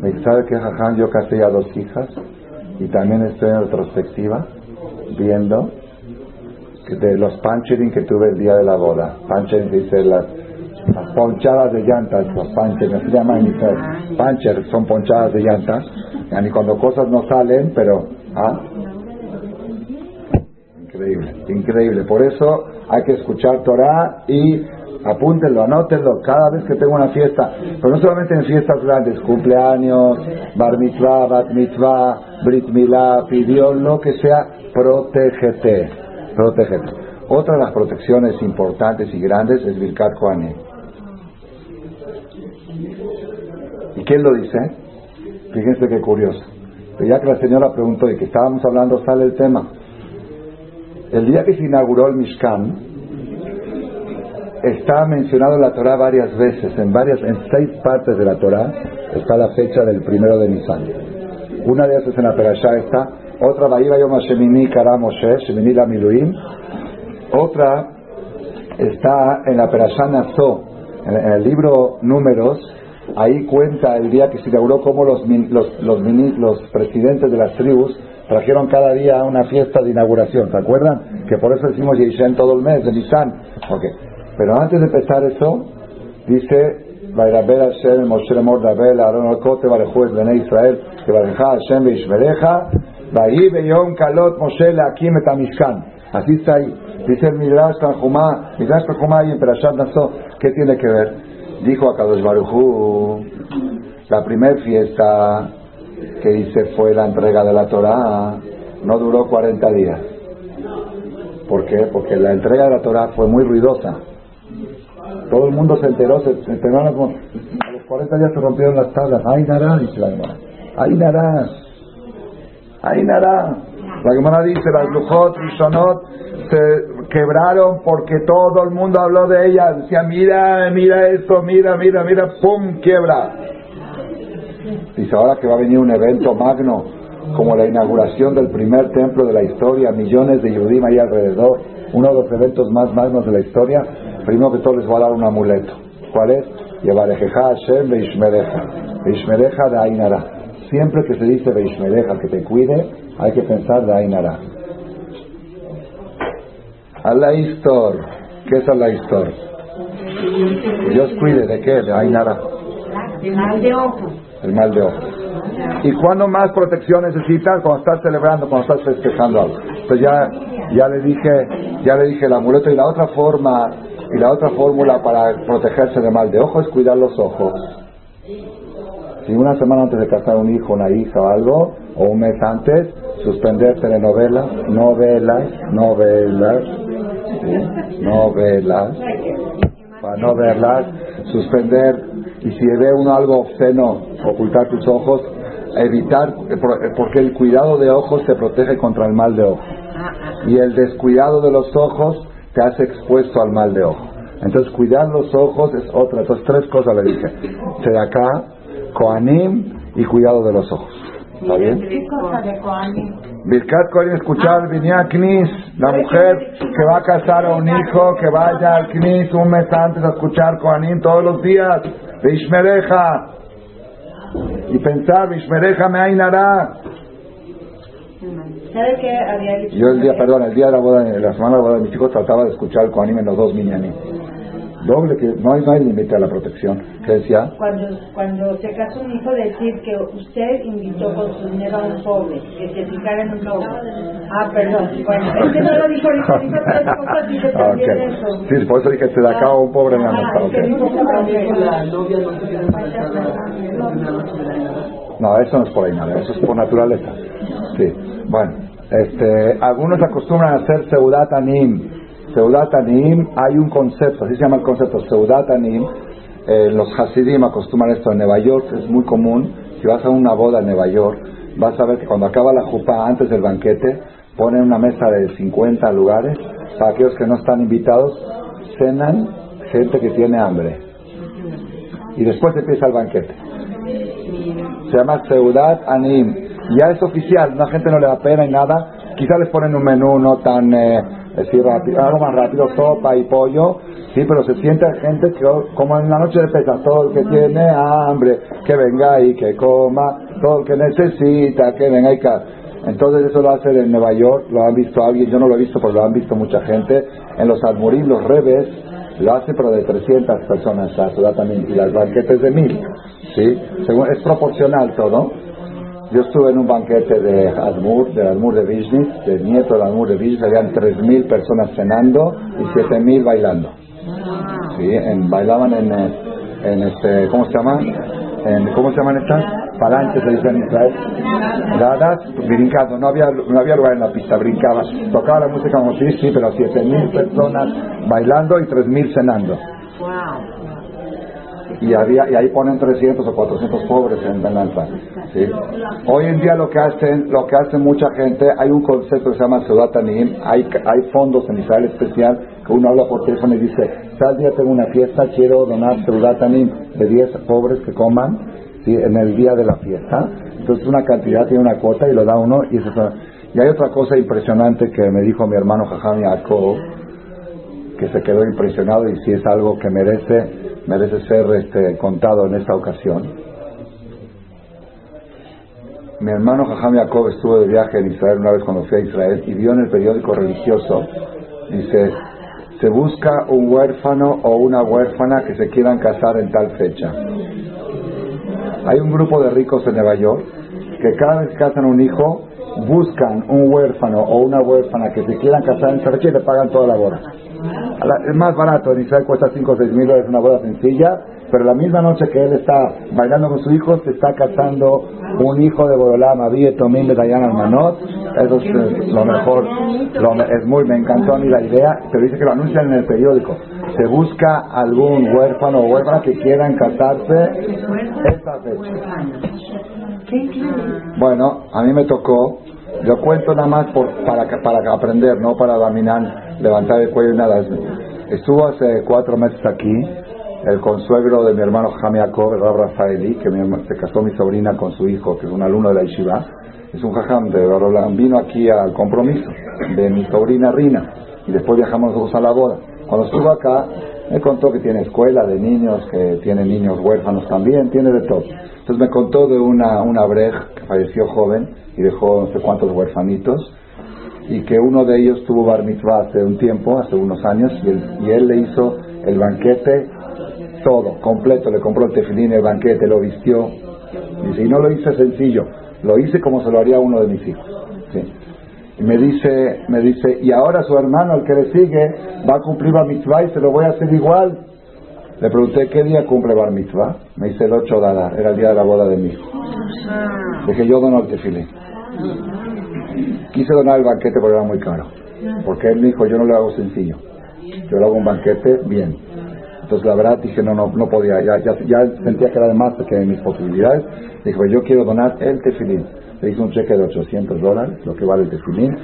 Me dice, ¿sabe qué, Jaján? Yo casé a dos hijas y también estoy en retrospectiva viendo que de los panchering que tuve el día de la boda. Panchering dice las, las ponchadas de llantas, los panchering, se llaman. Pancher son ponchadas de llantas. Y cuando cosas no salen, pero... ¿ah? Increíble, increíble. Por eso hay que escuchar Torah y apúntenlo, anótenlo cada vez que tengo una fiesta. Pero no solamente en fiestas grandes, cumpleaños, bar mitzvah, bat mitzvah, brit milah, pidió lo que sea, protégete, protégete. Otra de las protecciones importantes y grandes es Birkat Kohanim. ¿Y quién lo dice? Fíjense qué curioso. Pero ya que la señora preguntó y que estábamos hablando, sale el tema. El día que se inauguró el Mishkan, está mencionado en la Torah varias veces, en varias, en seis partes de la Torah está la fecha del primero de Nisan. Una de ellas es en la Perashá está, otra Bahiba Yom Shemini Kara Moshe, Shemini la Miluim, otra está en la Perashá Nazó, en, el libro Números, ahí cuenta el día que se inauguró cómo los, los, los, los presidentes de las tribus trajeron cada día una fiesta de inauguración, ¿se acuerdan? Que por eso decimos Yishen todo el mes de Nisan. Okay. Pero antes de empezar eso, dice, Vairabel Hashem, Moshe Lemor Dabel, Aaron Alcote, Barejú, Bene Israel, que Bareja Hashem, Beishmereja, Vaí Beyom Kalot Moshe Leakim Etamishkan. Así está ahí. Dice el Midrash Tanjumá, Midrash Tanjumá y en Perashat Naso, ¿qué tiene que ver? Dijo a Kadosh Barujú, la primera fiesta que hice fue la entrega de la Torah, no duró 40 días. ¿Por qué? Porque la entrega de la Torah fue muy ruidosa. Todo el mundo se enteró, se, enteraron a los 40 días se rompieron las tablas. ¡Ay, nará! Dice la. ¡Ay, nará! ¡Ay, nará! La Gemara dice, las Lujot, Rishonot, se quebraron porque todo el mundo habló de ellas. Decía, mira, mira esto, mira, mira, mira, ¡pum! quiebra. Dice, ahora que va a venir un evento magno, como la inauguración del primer templo de la historia, millones de Yudim ahí alrededor, uno de los eventos más magnos de la historia, primero que todo les voy a dar un amuleto. ¿Cuál es? Yevarejeja Hashem Beishmereja. Beishmereja de Ainara. Siempre que se dice Beishmereja, que te cuide, hay que pensar de Ainara. Allah Istor. ¿Qué es Allah Istor? Dios cuide de qué? De Ainara. El mal de ojo. El mal de ojo. ¿Y cuándo más protección necesitas? Cuando estás celebrando, cuando estás festejando algo. Entonces ya, ya le dije, ya le dije el amuleto y la otra forma y la otra fórmula para protegerse de mal de ojo es cuidar los ojos. Si una semana antes de casar un hijo, una hija o algo, o un mes antes, suspender telenovelas, novelas, novelas, novelas, para no verlas, suspender, y si ve uno algo obsceno, ocultar tus ojos, evitar, porque el cuidado de ojos te protege contra el mal de ojo. Y el descuidado de los ojos te hace expuesto al mal de ojo. Entonces, cuidar los ojos es otra. Entonces, tres cosas le dije. acá, Koanim y cuidado de los ojos. ¿Está bien? Birkat Koanim, escuchar, venía a Knis, la mujer que va a casar a un hijo, que vaya al Knis un mes antes a escuchar Koanim todos los días. Vishmereja. Y pensar, Vishmereja me ainará. Yo el día, perdón, el día de la boda, la semana de la boda de mis hijos trataba de escuchar el Koanim en los dos minyanim. Doble que no hay, no hay límite a la protección. ¿Qué decía? Cuando, cuando se casó un hijo, decir que usted invitó con su dinero a un pobre, que se ficara en un lobo. Ah, perdón. Bueno, es que no lo dijo ahorita, dijo tres cosas y Ah, también ok. eso. Sí, por eso dije que se le acaba un pobre en la mesa. es que ok. dijo que también eso. La novia no se. No, eso no es por ahí nada, eso es por naturaleza. Sí, bueno, este, algunos acostumbran a hacer Seudat Anim. Seudat Anim, hay un concepto, así se llama el concepto, Seudat Anim. Eh, los Hasidim acostumbran esto en Nueva York, es muy común. Si vas a una boda en Nueva York, vas a ver que cuando acaba la jupa, antes del banquete, ponen una mesa de 50 lugares para aquellos que no están invitados, cenan gente que tiene hambre. Y después empieza el banquete se llama Seudat Anim. Ya es oficial, la gente no le da pena y nada. Quizá les ponen un menú no tan eh, así rápido, algo más rápido, sopa y pollo. Sí, pero se siente gente que, como en la noche de pesas, todo el que tiene hambre, que venga y que coma, todo el que necesita, que venga y que... Entonces eso lo hacen en Nueva York, lo han visto alguien, yo no lo he visto, pero lo han visto mucha gente. En los Admurim, los Rebes, lo hacen pero de 300 personas la también, y las banquetes de 1000. ¿sí? Según, es proporcional todo. Yo estuve en un banquete de Admur, de Admur de Vizhnitz, del nieto de Admur de Vizhnitz, habían 3.000 personas cenando y 7.000 bailando. ¿Sí? En, bailaban en, eh, en este, ¿cómo se llama? En, ¿Cómo se llaman estas? Palanches se dice en Israel. Dadas, brincando, no había, no había lugar en la pista, brincaban. Tocaba la música como sí, sí, pero 7.000 personas bailando y 3.000 cenando. Y, había, y ahí ponen 300 o 400 pobres en Benalta. ¿sí? Hoy en día lo que hacen lo que hace mucha gente, hay un concepto que se llama Tanim, hay, hay fondos en Israel especial que uno habla por teléfono y dice, tal día tengo una fiesta, quiero donar Tanim de 10 pobres que coman ¿sí? en el día de la fiesta. Entonces una cantidad tiene una cuota y lo da uno y eso y hay otra cosa impresionante que me dijo mi hermano Jajami Jacob, que se quedó impresionado y si es algo que merece merece ser este, contado en esta ocasión. Mi hermano Jajam Jacob estuvo de viaje en Israel una vez cuando fui a Israel y vio en el periódico religioso, dice, se busca un huérfano o una huérfana que se quieran casar en tal fecha. Hay un grupo de ricos en Nueva York que cada vez que casan un hijo buscan un huérfano o una huérfana que se quieran casar en tal fecha y le pagan toda la boda. Es más barato, en Israel cuesta 5 o 6 mil dólares una boda sencilla, pero la misma noche que él está bailando con su hijo, se está casando un hijo de Borolá, Mavi, Tomín de Dayan Almanot. Eso es eh, lo mejor, es muy, me encantó a mí la idea, pero dice que lo anuncian en el periódico. Se busca algún huérfano o huérfana que quieran casarse esta fecha. Bueno, a mí me tocó, yo cuento nada más por, para, para aprender, no para dominar levantar el cuello y nada. Estuvo hace cuatro meses aquí el consuegro de mi hermano Jacob, el Rab Rafaeli, que se casó mi sobrina con su hijo, que es un alumno de la Yeshiva. Es un jajam de Barolán. Vino aquí al compromiso de mi sobrina Rina y después viajamos nosotros a la boda. Cuando estuvo acá, me contó que tiene escuela de niños, que tiene niños huérfanos también, tiene de todo. Entonces me contó de una, una brej que falleció joven y dejó no sé cuántos huérfanitos y que uno de ellos tuvo bar mitzvah hace un tiempo, hace unos años, y él, y él le hizo el banquete todo, completo, le compró el tefilín, el banquete, lo vistió. Dice, y no lo hice sencillo, lo hice como se lo haría uno de mis hijos. Y me dice, me dice, y ahora su hermano, el que le sigue, va a cumplir bar mitzvah y se lo voy a hacer igual. Le pregunté, ¿qué día cumple bar mitzvah? Me dice el 8 de Adar, era el día de la boda de mi hijo. Dije, yo dono el tefilín. Quise donar el banquete porque era muy caro. Porque él me dijo, yo no lo hago sencillo. Yo lo hago un banquete bien. Entonces la verdad dije, no, no, no podía. Ya, ya, sentía que era de más que mis posibilidades. Dijo, yo quiero donar el tefilín. Le hice un cheque de 800 dólares, lo que vale el tefilín.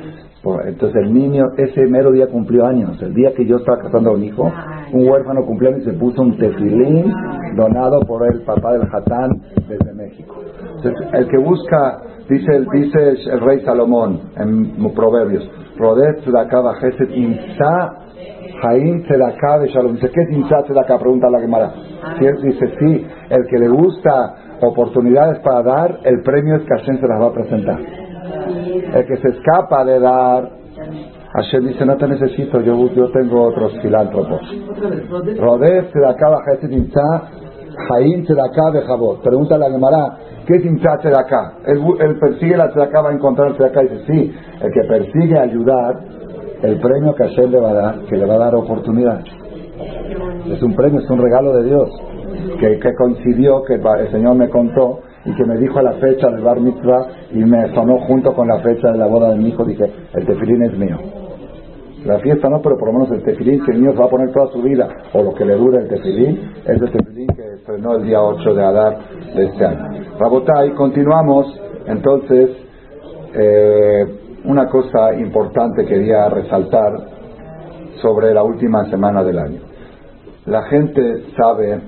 Entonces el niño ese mero día cumplió años. El día que yo estaba casando a un hijo, un huérfano cumplió y se puso un tefilín donado por el papá del Hatán desde México. Entonces, el que busca Dice, dice el rey Salomón en Proverbios, Rodet Tzedakah Bajeset Insa Haim Tzedakah de Shalom. Dice, ¿qué es Insa Tzedakah? Pregunta la Gemara. Dice, sí, el que le gusta oportunidades para dar, el premio es que Hashem se las va a presentar. El que se escapa de dar, Hashem dice, no te necesito, yo, yo tengo otros filántropos. Rodet Tzedakah Bajeset Insa Haim Tzedakah de Jabot. Pregunta la Gemara, ¿Qué acá? Él, persigue la acá, va a encontrar acá y dice, sí, el que persigue ayudar, el premio que Hashem le va a dar, que le va a dar oportunidad. Es un premio, es un regalo de Dios, que, coincidió, que el Señor me contó y que me dijo la fecha del bar mitzvah y me sonó junto con la fecha de la boda de mi hijo, dije, el tefilín es mío. La fiesta no, pero por lo menos el tefilín, que el niño va a poner toda su vida, o lo que le dure el tefilín, es el tefilín que estrenó el día 8 de Adar de este año. Rabotay, continuamos. Entonces, eh, una cosa importante quería resaltar sobre la última semana del año. La gente sabe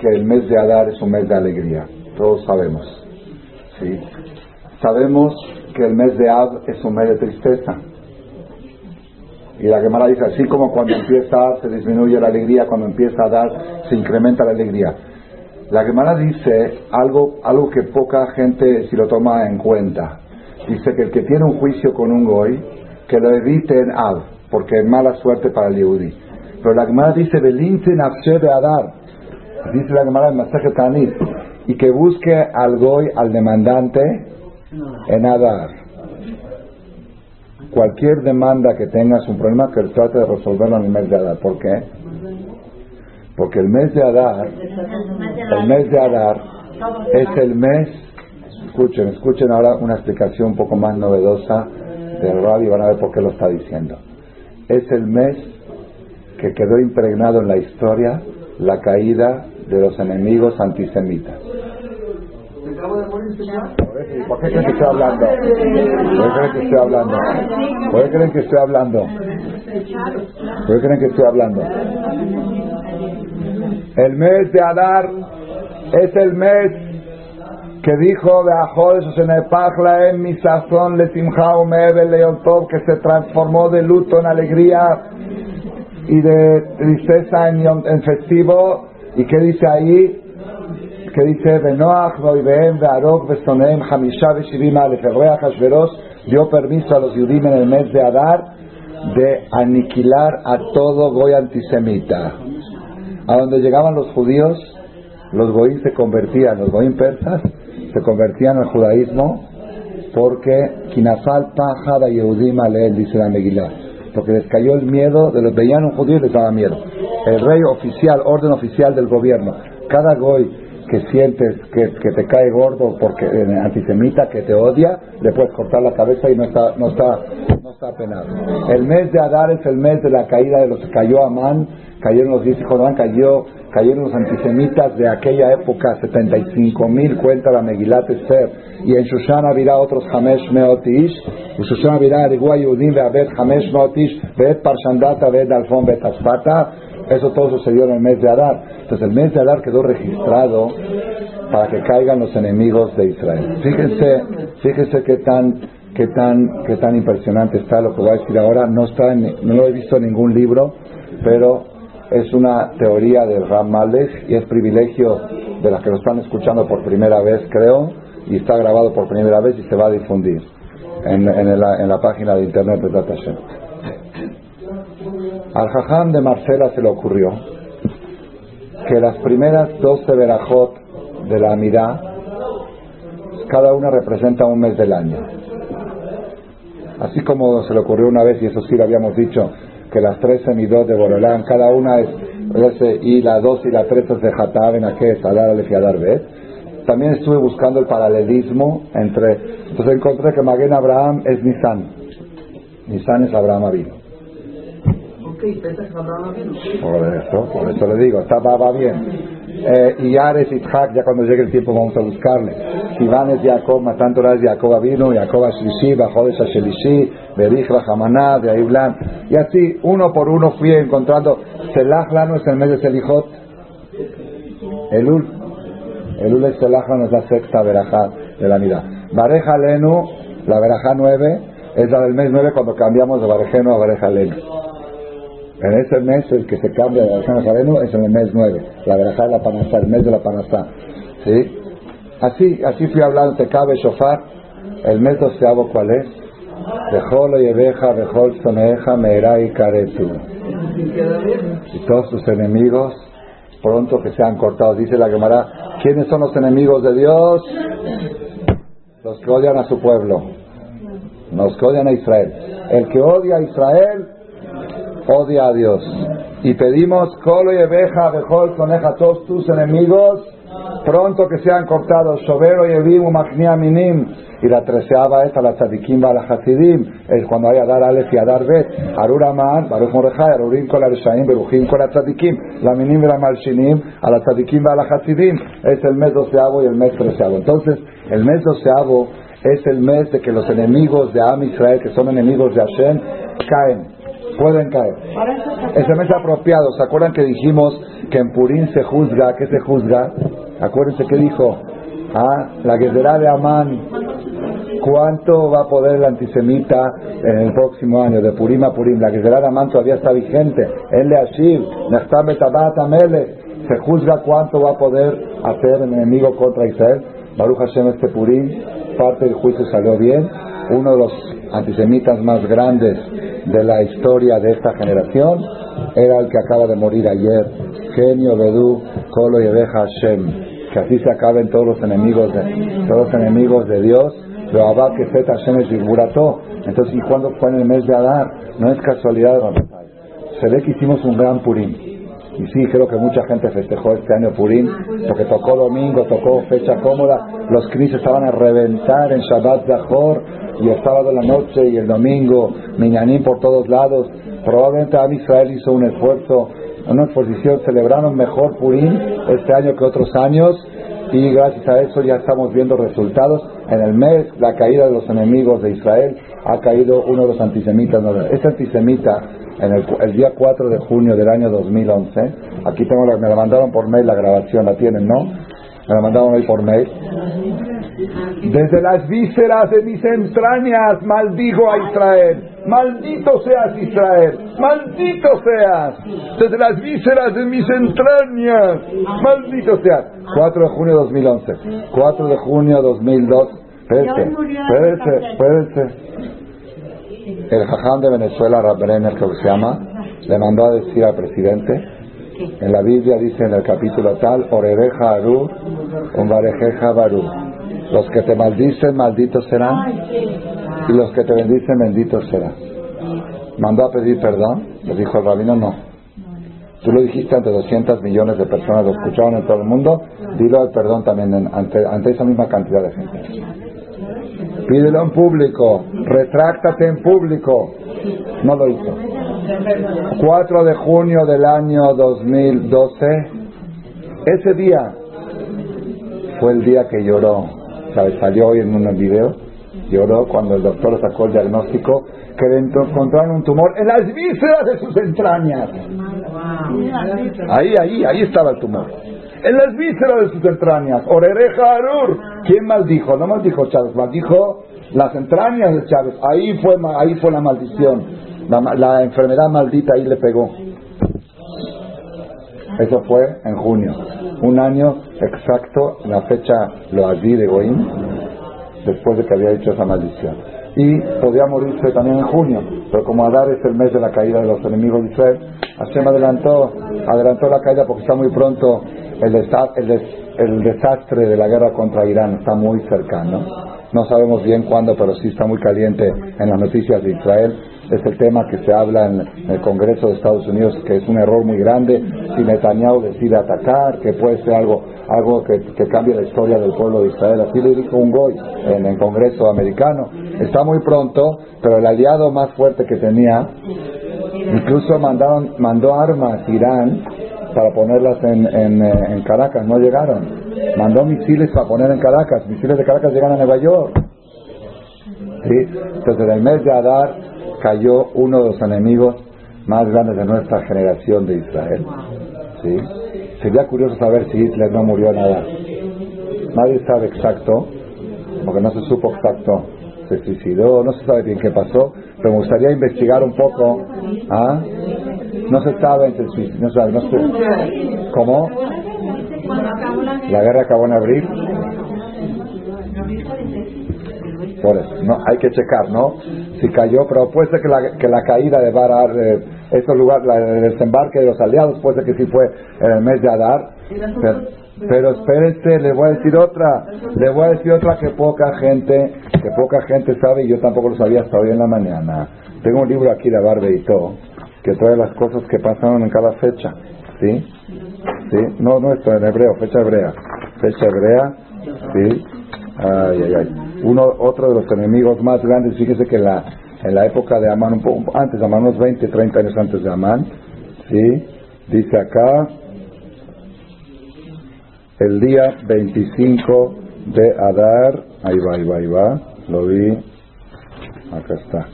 que el mes de Adar es un mes de alegría, todos sabemos. ¿sí? Sabemos que el mes de Ab es un mes de tristeza. Y la Gemara dice, así como cuando empieza se disminuye la alegría, cuando empieza a dar se incrementa la alegría. La Gemara dice algo, algo que poca gente si lo toma en cuenta. dice que el que tiene un juicio con un goy, que lo evite en Av, porque es mala suerte para el Yehudi. Pero la Gemara dice, Belince de Adar, dice la Gemara en Masaje Tanit, y que busque al goy, al demandante, en Adar. Cualquier demanda que tengas un problema, que trate de resolverlo en el mes de Adar. ¿Por qué? Porque el mes de Adar, el mes de Adar es el mes, escuchen, escuchen ahora una explicación un poco más novedosa del radio y van a ver por qué lo está diciendo. Es el mes que quedó impregnado en la historia la caída de los enemigos antisemitas. ¿Por qué creen que estoy hablando? ¿Por qué creen que estoy hablando? ¿Por qué creen que estoy hablando? ¿Por qué creen que estoy hablando? El mes de Adar es el mes que dijo de en mi sazón le que se transformó de luto en alegría y de tristeza en, en festivo y que dice ahí que dice Benoach Noibeem Bearok Besoneem Hamisha Beshivim Alef dio permiso a los judíos en el mes de Adar de aniquilar a todo goy antisemita a donde llegaban los judíos, los goín se convertían, los goín persas se convertían al judaísmo porque Kinafal Pajada Yehudim Aleel, dice la Megillah, porque les cayó el miedo, de los veían un judío y les daba miedo. El rey oficial, orden oficial del gobierno, cada goy que sientes que, te cae gordo porque eh, antisemita que te odia, le puedes cortar la cabeza y no está, no está, no está penado. El mes de Adar es el mes de la caída de los que cayó Amán, cayeron los hijos de Amán, cayó, cayeron los antisemitas de aquella época, 75 mil cuenta la Megilat Esther, y en Shushana virá otros Hamesh Meotish, y Shushana virá Arigua Yehudim Beabed Hamesh Meotish, Beet Parshandata, Beet Alfon, Beet Aspata, eso todo sucedió en el mes de Adar. Entonces el mes de Adar quedó registrado para que caigan los enemigos de Israel. Fíjense, fíjense qué tan, qué tan, qué tan impresionante está lo que voy a decir ahora. No está, no lo he visto en ningún libro, pero es una teoría de Ram y es privilegio de las que lo están escuchando por primera vez, creo, y está grabado por primera vez y se va a difundir en, en, la, página de internet de Data al Jajam de Marcela se le ocurrió que las primeras 12 verajot de la Amirá, cada una representa un mes del año. Así como se le ocurrió una vez, y eso sí lo habíamos dicho, que las 13 midot de Borolán, cada una es, y la 2 y la 3 es de Hatab, a qué es Alar Alef y También estuve buscando el paralelismo entre. Entonces encontré que Maguen Abraham es Nisan. Nisan es Abraham Avino. Por eso, por eso le digo, está, va, bien. Eh, y Ares Itzhak, ya cuando llegue el tiempo vamos a buscarle. Iván es Jacob, tanto es Jacob vino, Jacob Ashlishi, Bajodes Ashelishi, Berich Hamaná, de Aiblan. Y así, uno por uno fui encontrando. Selach Lano es el mes de Selijot. Elul. Elul es Selach Lano es la sexta verajá de la vida. Bareja Lenu, la verajá nueve, es la del mes nueve cuando cambiamos de Barejeno a Bareja Lenu. En ese mes el que se cambia de la Nazareno es en el mes 9, la verajá de la Panasá, el mes de la Panasá. ¿Sí? Así, así fui hablando, te cabe shofar, el mes doceavo cuál es? Bejol oyeveja, bejol soneja, meera y caretu. Y todos tus enemigos, pronto que sean cortados. Dice la Gemara, ¿quiénes son los enemigos de Dios? Los que odian a su pueblo. Los que odian a Israel. El que odia a Israel odia a Dios. Y pedimos, Colo y Ebeja, Bejol, Coneja, todos tus enemigos, pronto que sean cortados, Sobero y Ebimu, Magnia Minim, y la treceava es a la tzadikim a la hasidim, es cuando hay a dar alef y a dar bet, aruraman, baruch morejai, arurim kol arishaim, berujim kol tzadikim, la minim y la malshinim, a la tzadikim a la hasidim, es el mes doceavo y el mes treceavo. Entonces, el mes doceavo es el mes de que los enemigos de Am Israel, que son enemigos de Hashem, caen pueden caer. Ese mes apropiado. ¿Se acuerdan que dijimos que en Purín se juzga? ¿Qué se juzga? Acuérdense que dijo, ah, la guerrera de Amán, ¿cuánto va a poder el antisemita en el próximo año? De Purim a Purim. La guerrera de Amán todavía está vigente. En Leashiv, se juzga cuánto va a poder hacer el enemigo contra Israel. Baruch Hashem este Purim, parte del juicio salió bien uno de los antisemitas más grandes de la historia de esta generación era el que acaba de morir ayer, Genio Bedú Kolo y Hashem, que así se acaben todos los enemigos de, todos los enemigos de Dios, lo abba que Zeta Hashem es Entonces, ¿y cuándo fue en el mes de Adar? No es casualidad, se ve que hicimos un gran Purim. Y sí, creo que mucha gente festejó este año Purim, porque tocó domingo, tocó fecha cómoda, los cris estaban a reventar en Shabbat Zahor, y el sábado en la noche y el domingo, Minyanim por todos lados. Probablemente Israel hizo un esfuerzo, una exposición, celebraron mejor Purim este año que otros años, y gracias a eso ya estamos viendo resultados. En el mes, la caída de los enemigos de Israel, ha caído uno de los antisemitas. Este antisemita en el, día 4 de junio del año 2011. Aquí tengo la, me la mandaron por mail la grabación, la tienen, ¿no? Me la mandaron hoy por mail. Desde las vísceras de mis entrañas maldigo a Israel. Maldito seas Israel. Maldito seas. Desde las vísceras de mis entrañas. Maldito seas. 4 de junio de 2011. 4 de junio de 2002. Espérense, espérense, espérense el jajam de Venezuela, Rab Brenner, que se llama, le mandó a decir al presidente, en la Biblia dice en el capítulo tal, Orereja Aru, Umbarejeja Baru. Los que te maldicen, malditos serán, y los que te bendicen, benditos serán. Mandó a pedir perdón, le dijo el rabino, no. Tú lo dijiste ante 200 millones de personas, lo escucharon en todo el mundo, dilo al perdón también ante, ante esa misma cantidad de gente. Pídelo en público, retráctate en público. No lo hizo. 4 de junio del año 2012, ese día fue el día que lloró. ¿Sabes? Salió hoy en un video. Lloró cuando el doctor sacó el diagnóstico que le encontraron un tumor en las vísceras de sus entrañas. Ahí, ahí, ahí estaba el tumor en las vísceras de sus entrañas. Orereja Arur. ¿Quién maldijo? No maldijo Chávez, maldijo las entrañas de Chávez. Ahí fue, ahí fue la maldición. La, enfermedad maldita ahí le pegó. Eso fue en junio. Un año exacto, la fecha lo allí de Goim, después de que había hecho esa maldición. Y podía morirse también en junio, pero como Adar es el mes de la caída de los enemigos de Israel, Hashem adelantó, adelantó la caída porque está muy pronto el, el, desastre de la guerra contra Irán está muy cercano. No sabemos bien cuándo, pero sí está muy caliente en las noticias de Israel. Es el tema que se habla en el Congreso de Estados Unidos, que es un error muy grande. Si Netanyahu decide atacar, que puede ser algo, algo que, cambie la historia del pueblo de Israel. Así le dijo un goy en el Congreso americano. Está muy pronto, pero el aliado más fuerte que tenía, incluso mandaron, mandó armas a Irán para ponerlas en, eh, en, Caracas, no llegaron. Mandó misiles para poner en Caracas, misiles de Caracas llegan a Nueva York. ¿Sí? Entonces en el mes de Adar cayó uno de los enemigos más grandes de nuestra generación de Israel. ¿Sí? Sería curioso saber si Hitler no murió en Adar. Nadie sabe exacto, porque no se supo exacto. Se suicidó, no se sabe bien qué pasó, pero me gustaría investigar un poco. ¿ah? No se sabe no sabe, no se, ¿Cómo? La guerra acabó en abril. Por eso, no, hay que checar, ¿no? Si cayó, pero puede ser que la, caída de Barar, eh, esos lugares, el desembarque de los aliados, puede ser que sí fue en el mes de Adar. Pero espérese, le voy a decir otra, le voy a decir otra que poca gente, que poca gente sabe y yo tampoco lo sabía hasta hoy en la mañana. Tengo un libro aquí de Barbe y todo que trae las cosas que pasaron en cada fecha. ¿Sí? ¿Sí? No, no esto en hebreo, fecha hebrea. Fecha hebrea, ¿sí? Ay, ay. Uno, otro de los enemigos más grandes, fíjese que la, en la época de Amán, un poco antes de Amán, unos 20, 30 años antes de Amán, ¿sí? Dice acá, el día 25 de Adar, ahí va, ahí va, ahí va, lo vi, acá está.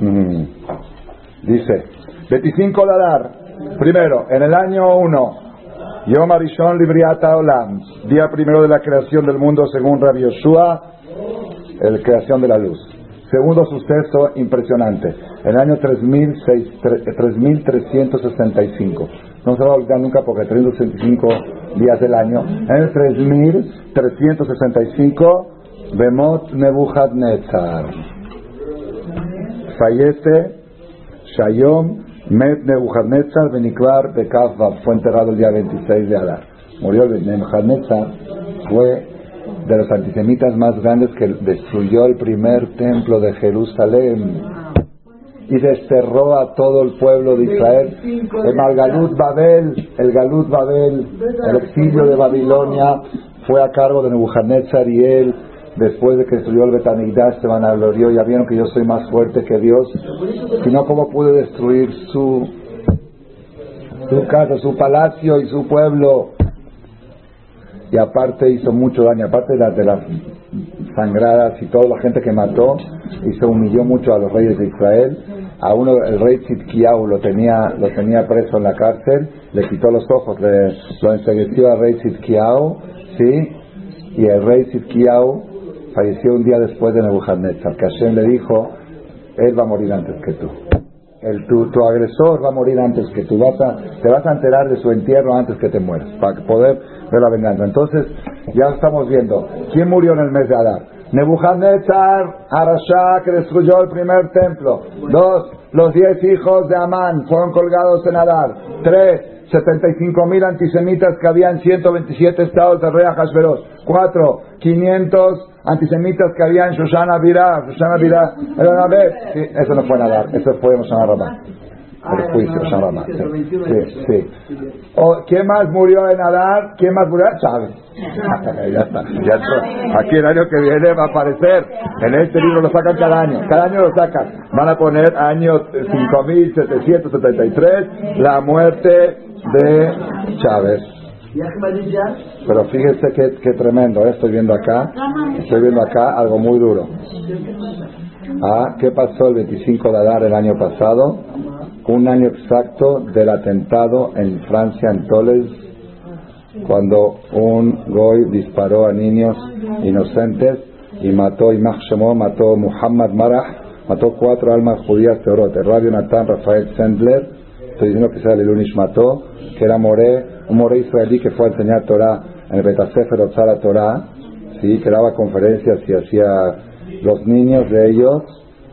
Mm. Dice, 25 Adar, primero, en el año 1, Yom Arishon Libriata Olam, día primero de la creación del mundo según Rabbi Yoshua, la creación de la luz. Segundo suceso impresionante, en el año 3365. No se va a olvidar nunca porque 365 días del año. En el 3365 Bemot Nebuchadnezzar. Fallece Shayom Met Nebuchadnezzar Benikvar Bekafba. Fue enterrado el día 26 de Adar. Murió Nebuchadnezzar. Fue de los antisemitas más grandes que destruyó el primer templo de Jerusalén y desterró a todo el pueblo de Israel. El Galut Babel, el Galut Babel, el exilio de Babilonia, fue a cargo de Nebuchadnezzar y él, después de que destruyó el Betanigdash, se vanaglorió, ya vieron que yo soy más fuerte que Dios, sino cómo pude destruir su, su casa, su palacio y su pueblo. Y aparte hizo mucho daño, aparte de las, de las sangradas y toda la gente que mató, y se humilló mucho a los reyes de Israel. A uno, el rey Tzidkiyahu lo tenía, lo tenía preso en la cárcel, le quitó los ojos, le, lo ensegueció al rey Tzidkiyahu, ¿sí? Y el rey Tzidkiyahu falleció un día después de Nebuchadnezzar, que Hashem le dijo, él va a morir antes que tú. El, tu, tu agresor va a morir antes que tú. Vas a, te vas a enterar de su entierro antes que te mueras, para poder ver la venganza. Entonces, ya estamos viendo. ¿Quién murió en el mes de Adar? Nebuchadnezzar, Arashá, que destruyó el primer templo. Dos, los diez hijos de Amán fueron colgados en Adar. Tres, 75 mil antisemitas que había en 127 estados de rey Hashverosh. Cuatro, 500 antisemitas que había en Shoshana Birá. Shoshana Birá, sí, eso no fue Nadar, eso fue Shoshana Ramá. El juicio, Shoshana Ramá. Sí, sí. O, ¿Quién más murió en Adar? ¿Quién más murió? Chávez. ya está, ya está. Aquí el año que viene va a aparecer. En este libro lo sacan cada año. Cada año lo sacan. Van a poner año 5773, la muerte de Chávez. Pero fíjese qué, qué tremendo, ¿eh? estoy viendo acá, estoy viendo acá algo muy duro. Ah, ¿qué pasó el 25 de Adar el año pasado? Un año exacto del atentado en Francia, en Toles, cuando un goy disparó a niños inocentes y mató, y mató Muhammad Marah, mató cuatro almas judías teorot, el rabio Natán Rafael Sendler, estoy diciendo que sea el Ilunish mató, que era Moré, un Moré israelí que fue a enseñar Torah en el Betasefer Otzara Torah, ¿sí? que daba conferencias y hacía los niños de ellos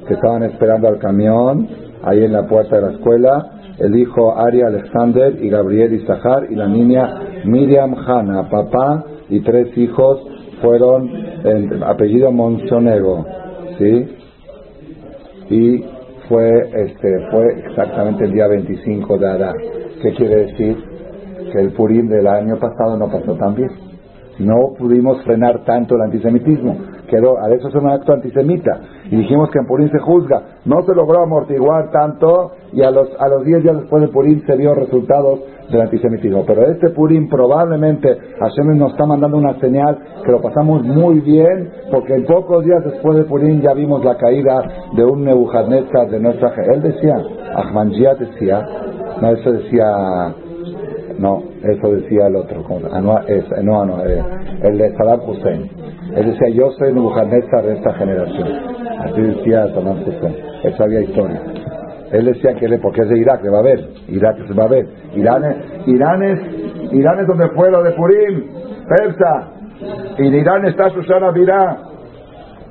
que estaban esperando al camión ahí en la puerta de la escuela, el hijo Ari Alexander y Gabriel Isahar y la niña Miriam Hanna, papá y tres hijos fueron en apellido Monsonego, ¿sí? Y fue este fue exactamente el día 25 de Adar. ¿Qué quiere decir? Que el Purim del año pasado no pasó tan bien. No pudimos frenar tanto el antisemitismo. Quedó, a eso es un acto antisemita. Y dijimos que en Purim se juzga. No se logró amortiguar tanto y a los, a los 10 días después de Purim se vio resultados del antisemitismo. Pero este Purim probablemente Hashem nos está mandando una señal que lo pasamos muy bien porque en pocos días después de Purim ya vimos la caída de un Nebuchadnezzar de nuestra... Él decía, Ahmadiyya decía, no, eso decía no, eso decía el otro. Eh, el de Saddam Hussein. Él decía, yo soy Nebuchadnezzar de esta generación. Así decía Saddam Hussein. Él sabía historia. Él decía que él, porque es de Irak, a ver. Irak se va a ver. Irán es, Irán es, Irán es donde fue lo de Purim, Persa. Y en Irán está Susana Virá.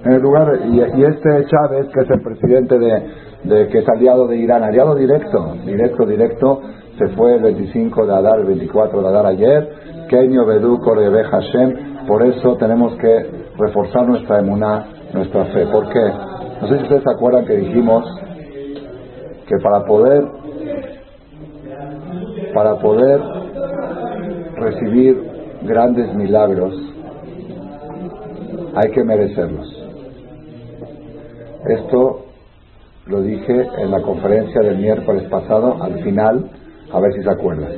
En el lugar, y, este Chávez, que es el presidente de, de, que es aliado de Irán, aliado directo, directo, directo, se fue el 25 de Adar, el 24 de Adar ayer, Kenyo Bedú Korebe Hashem, por eso tenemos que reforzar nuestra emuná, nuestra fe. ¿Por qué? No sé si ustedes se acuerdan que dijimos que para poder para poder recibir grandes milagros hay que merecerlos. Esto lo dije en la conferencia del miércoles pasado, al final, a ver si se acuerdan.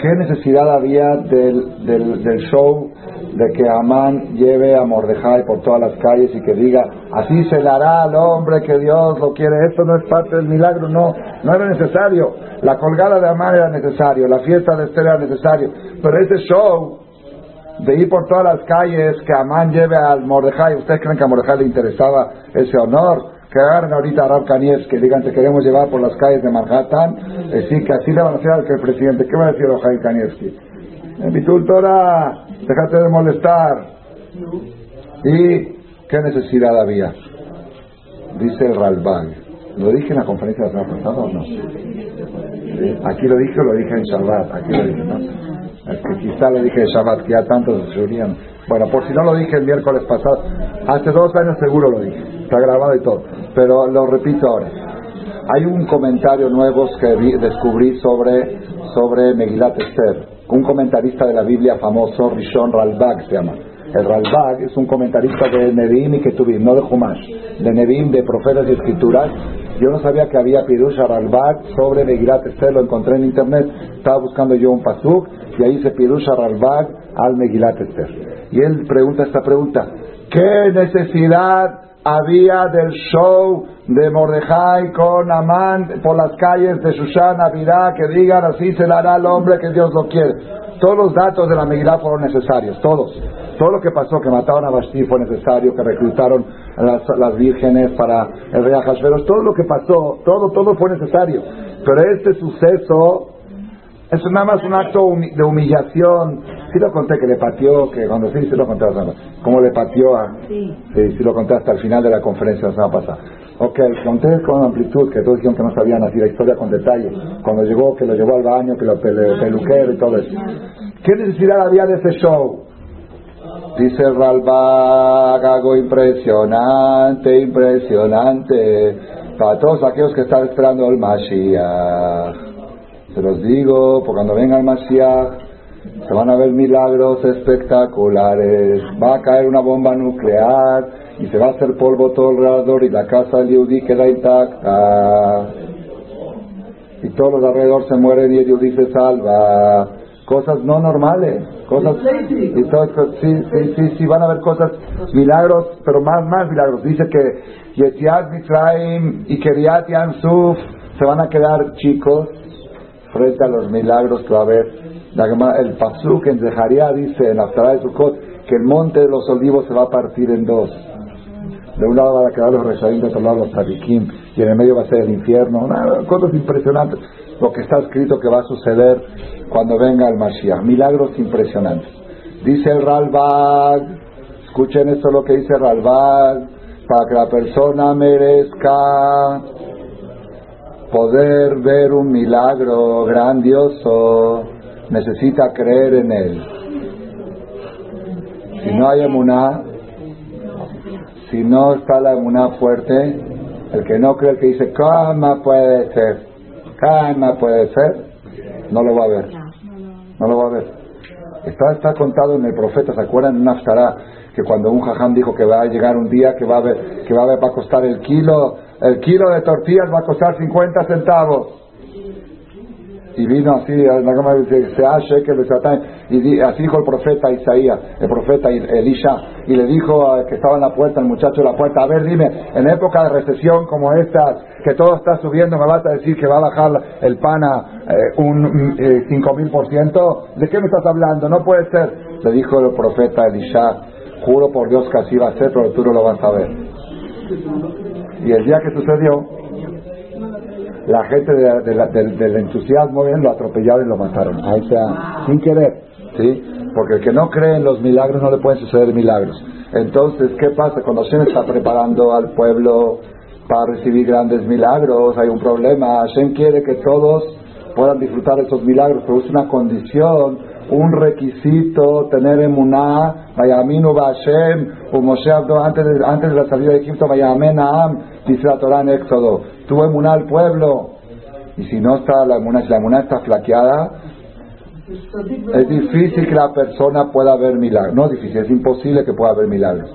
¿Qué necesidad había del, del, show de que Amán lleve a Mordejai por todas las calles y que diga, así se le hará al hombre que Dios lo quiere? Esto no es parte del milagro, no, no era necesario. La colgada de Amán era necesario, la fiesta de Esther era necesario, pero ese show de ir por todas las calles, que Amán lleve al Mordejai, ¿ustedes creen que a Mordejai le interesaba ese honor? Que agarren ahorita a Rab que digan te queremos llevar por las calles de Manhattan, decir que así le van a decir al que el presidente, ¿qué va a decir Rab Kanievski? En Torah, déjate de molestar. Y ¿Qué necesidad había? Dice el Ralbag. ¿Lo dije en la conferencia de la semana pasada o no? Aquí lo dije o lo dije en Shabbat. Aquí lo dije, ¿no? Es que quizá lo dije en Shabbat, que ya tantos se unían. Bueno, por si no lo dije el miércoles pasado, hace dos años seguro lo dije. Está grabado y todo. Pero lo repito ahora. Hay un comentario nuevo que descubrí sobre, sobre Megilat Esther. Un comentarista de la Biblia famoso, Rishon Ralbag se llama. El Ralbag es un comentarista de Nevi'im y Ketuvim, no de Humash. De Nevi'im, de profetas y escrituras. Yo no sabía que había Pirusha Ralbag sobre Megilat Esther, lo encontré en internet. Estaba buscando yo un pasuk y ahí dice Pirusha Ralbag al Megilat Esther. Y él pregunta esta pregunta. ¿Qué necesidad había del show de Mordejai con Amán por las calles de Susana, Vidá, que digan así se le hará al hombre que Dios lo quiere. Todos los datos de la Megilá fueron necesarios, todos. Todo lo que pasó, que mataron a Basti fue necesario, que reclutaron a las, vírgenes para el rey Ajasveros, todo lo que pasó, todo, todo fue necesario. Pero este suceso es nada más un acto de humillación. Sí lo conté que le pateó, que cuando sí, sí lo conté como le pateó a... Sí. sí. lo conté hasta el final de la conferencia la semana pasada. Ok, conté con amplitud, que todos dijeron que no sabían así la historia con detalle. Cuando llegó, que lo llevó al baño, que lo peluquero y todo eso. ¿Qué necesidad había de ese show? Dice Ralbag, algo impresionante, impresionante. Para todos aquellos que están esperando el Mashiach. Se los digo, porque cuando venga el Mashiach, se van a ver milagros espectaculares. Va a caer una bomba nuclear y se va a hacer polvo todo alrededor y la casa del Yudí queda intacta. Y todos los alrededor se mueren y el Yudí se salva. Cosas no normales. Cosas, y todo, sí, sí, sí, sí, van a haber cosas, milagros, pero más, más milagros. Dice que Yetiat Mitzrayim y Keriat Yansuf se van a quedar chicos frente a los milagros que va a haber. El Pasuk en Zeharia dice en la de Sukkot que el monte de los olivos se va a partir en dos. De un lado van a quedar los Reshaim, de otro lado los Tarikim, y en el medio va a ser el infierno. cosas impresionantes. Lo que está escrito que va a suceder cuando venga el Mashiach. Milagros impresionantes. Dice el Ralbag, escuchen esto lo que dice Ralbag, para que la persona merezca poder ver un milagro grandioso, necesita creer en él. Si no hay emuná, si no está la emuná fuerte, el que no cree, que dice, ¿cómo puede ser? ¿Cómo puede ser? No lo va a ver. No lo va a ver. Está, está contado en el profeta, ¿se acuerdan? En Naftará, que cuando un jajam dijo que va a llegar un día que va a ver, que va a, ver, va a costar el kilo el kilo de tortillas va a costar 50 centavos. Y vino así, se hace que y así dijo el profeta Isaías, el profeta Elisha, y le dijo que estaba en la puerta, el muchacho de la puerta, a ver, dime, en época de recesión como esta, que todo está subiendo, me vas a decir que va a bajar el pan a eh, un eh, cinco mil por ciento, ¿de qué me estás hablando? No puede ser. Le dijo el profeta Elisha, juro por Dios que así va a ser, pero tú no lo vas a ver. Y el día que sucedió, la gente del, entusiasmo bien, lo atropellaron y lo mataron. Ahí está, sin querer, ¿sí? Porque el que no cree en los milagros no le pueden suceder milagros. Entonces, ¿qué pasa? Cuando Hashem está preparando al pueblo para recibir grandes milagros, hay un problema. Hashem quiere que todos puedan disfrutar de esos milagros, pero es una condición un requisito tener emuná, vayaminu Bashem, o Moshe antes de, antes de la salida de Egipto, vayamen Naam, dice la Torah en Éxodo, tuvo emuná al pueblo, y si no está la emuná, si la emuná está flaqueada, es difícil que la persona pueda ver milagros, no es difícil, es imposible que pueda ver milagros.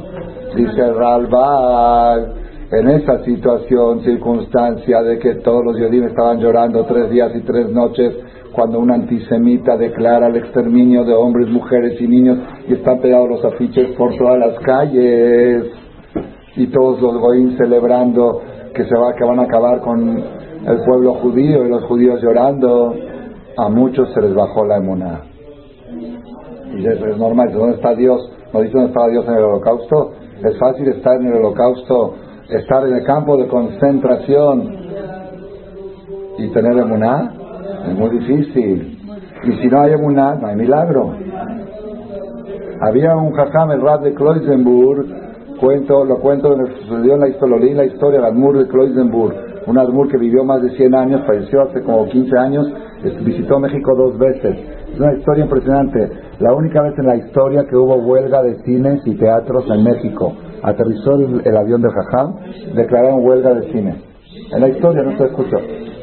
Dice Ralbag, en esa situación, circunstancia de que todos los judíos estaban llorando tres días y tres noches, cuando un antisemita declara el exterminio de hombres, mujeres y niños y están pegados los afiches por todas las calles y todos los goín celebrando que se va que van a acabar con el pueblo judío y los judíos llorando a muchos se les bajó la emuná y eso es normal ¿dónde está Dios? ¿no dice dónde estaba Dios en el holocausto? es fácil estar en el holocausto estar en el campo de concentración y tener emuná es muy difícil. Y si no hay emuná, no hay milagro. Había un jajam, el Rab de Kloisenburg, Cuento, lo cuento, me sucedió en la historia, lo la historia, el Admur de Kloisenburg, un Admur que vivió más de 100 años, falleció hace como 15 años, visitó México dos veces. Es una historia impresionante. La única vez en la historia que hubo huelga de cines y teatros en México. Aterrizó el, avión de Jajam, declararon huelga de cine. En la historia no se escuchó.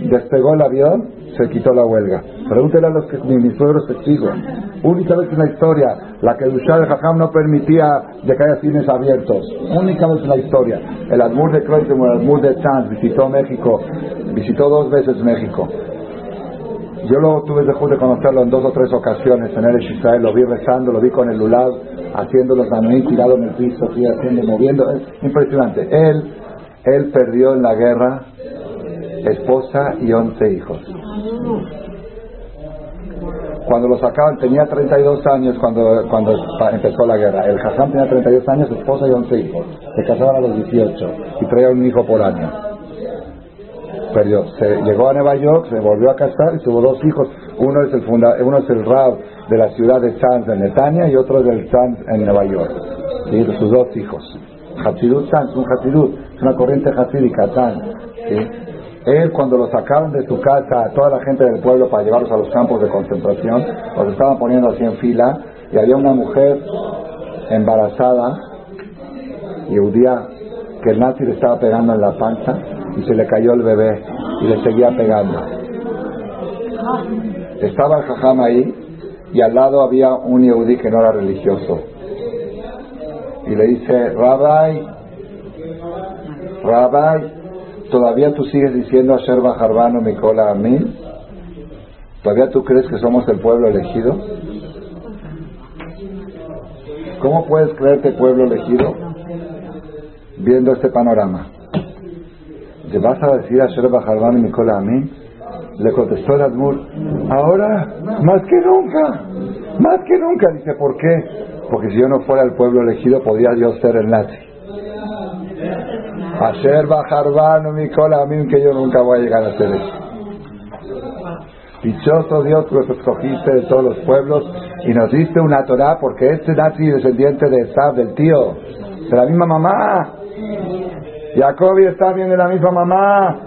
Despegó el avión, se quitó la huelga. Pregúntele a los que ni mis suegros testigos. Única vez en la historia, la que Dushá de Jajam no permitía de que haya cines abiertos. Única vez en la historia. El Admur de Kreuzberg, el Admur de Chanz visitó México, visitó dos veces México. Yo lo tuve de de conocerlo en dos o tres ocasiones en el Israel, lo vi rezando, lo vi con el lulab, haciendo los manuí tirado en el piso, haciendo, moviendo, es impresionante. Él, él perdió en la guerra esposa y once hijos. Cuando lo sacaban tenía 32 años cuando, cuando empezó la guerra. El Hassan tenía 32 años, esposa y 11 hijos. Se casaban a los 18 y traía un hijo por año perdió. Se llegó a Nueva York, se volvió a casar y tuvo dos hijos. Uno es el funda, uno es el Rab de la ciudad de Sanz en Netanya y otro es del Sanz en Nueva York. ¿sí? sus dos hijos. Hatidut Sanz, un Hatidut, es una corriente hatídica, Sanz. Él cuando lo sacaron de su casa, a toda la gente del pueblo para llevarlos a los campos de concentración, los estaban poniendo así en fila y había una mujer embarazada, y un día que el nazi le estaba pegando en la panza y se le cayó el bebé y le seguía pegando. Estaba el jajam ahí y al lado había un yehudí que no era religioso. Y le dice, Rabbi, Rabbi, ¿todavía tú sigues diciendo a Sherba Jarbano Mikola a mí? ¿Todavía tú crees que somos el pueblo elegido? ¿Cómo puedes creerte pueblo elegido viendo este panorama? ¿te vas a decir a Sherba Jarbán y Nicola a mí? Le contestó el Admur, ahora más que nunca, más que nunca. Dice, ¿por qué? Porque si yo no fuera el pueblo elegido, podría yo ser el nazi. A Sherba Jarbán y Nicola a mí, que yo nunca voy a llegar a ser eso. Dichoso Dios que nos escogiste de todos los pueblos y nos diste una Torah porque este nazi descendiente de Esab, del tío, de la misma mamá, Jacobi está bien de la misma mamá.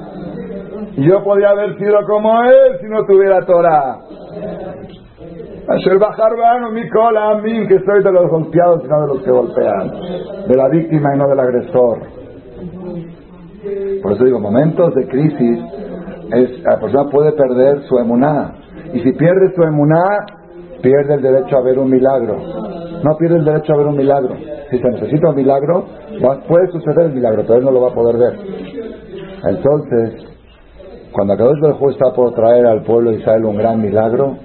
Y yo podría haber sido como él si no tuviera Torah. Asher Bajarbano, mi cola, a mí, que soy de los golpeados y no de los que golpean. De la víctima y no del agresor. Por eso digo, momentos de crisis, es, la persona puede perder su emuná. Y si pierde su emuná, pierde el derecho a ver un milagro. No pierde el derecho a ver un milagro. Si se necesita un milagro, puede suceder el milagro, pero él no lo va a poder ver. Entonces, cuando Akadosh del está por traer al pueblo de Israel un gran milagro,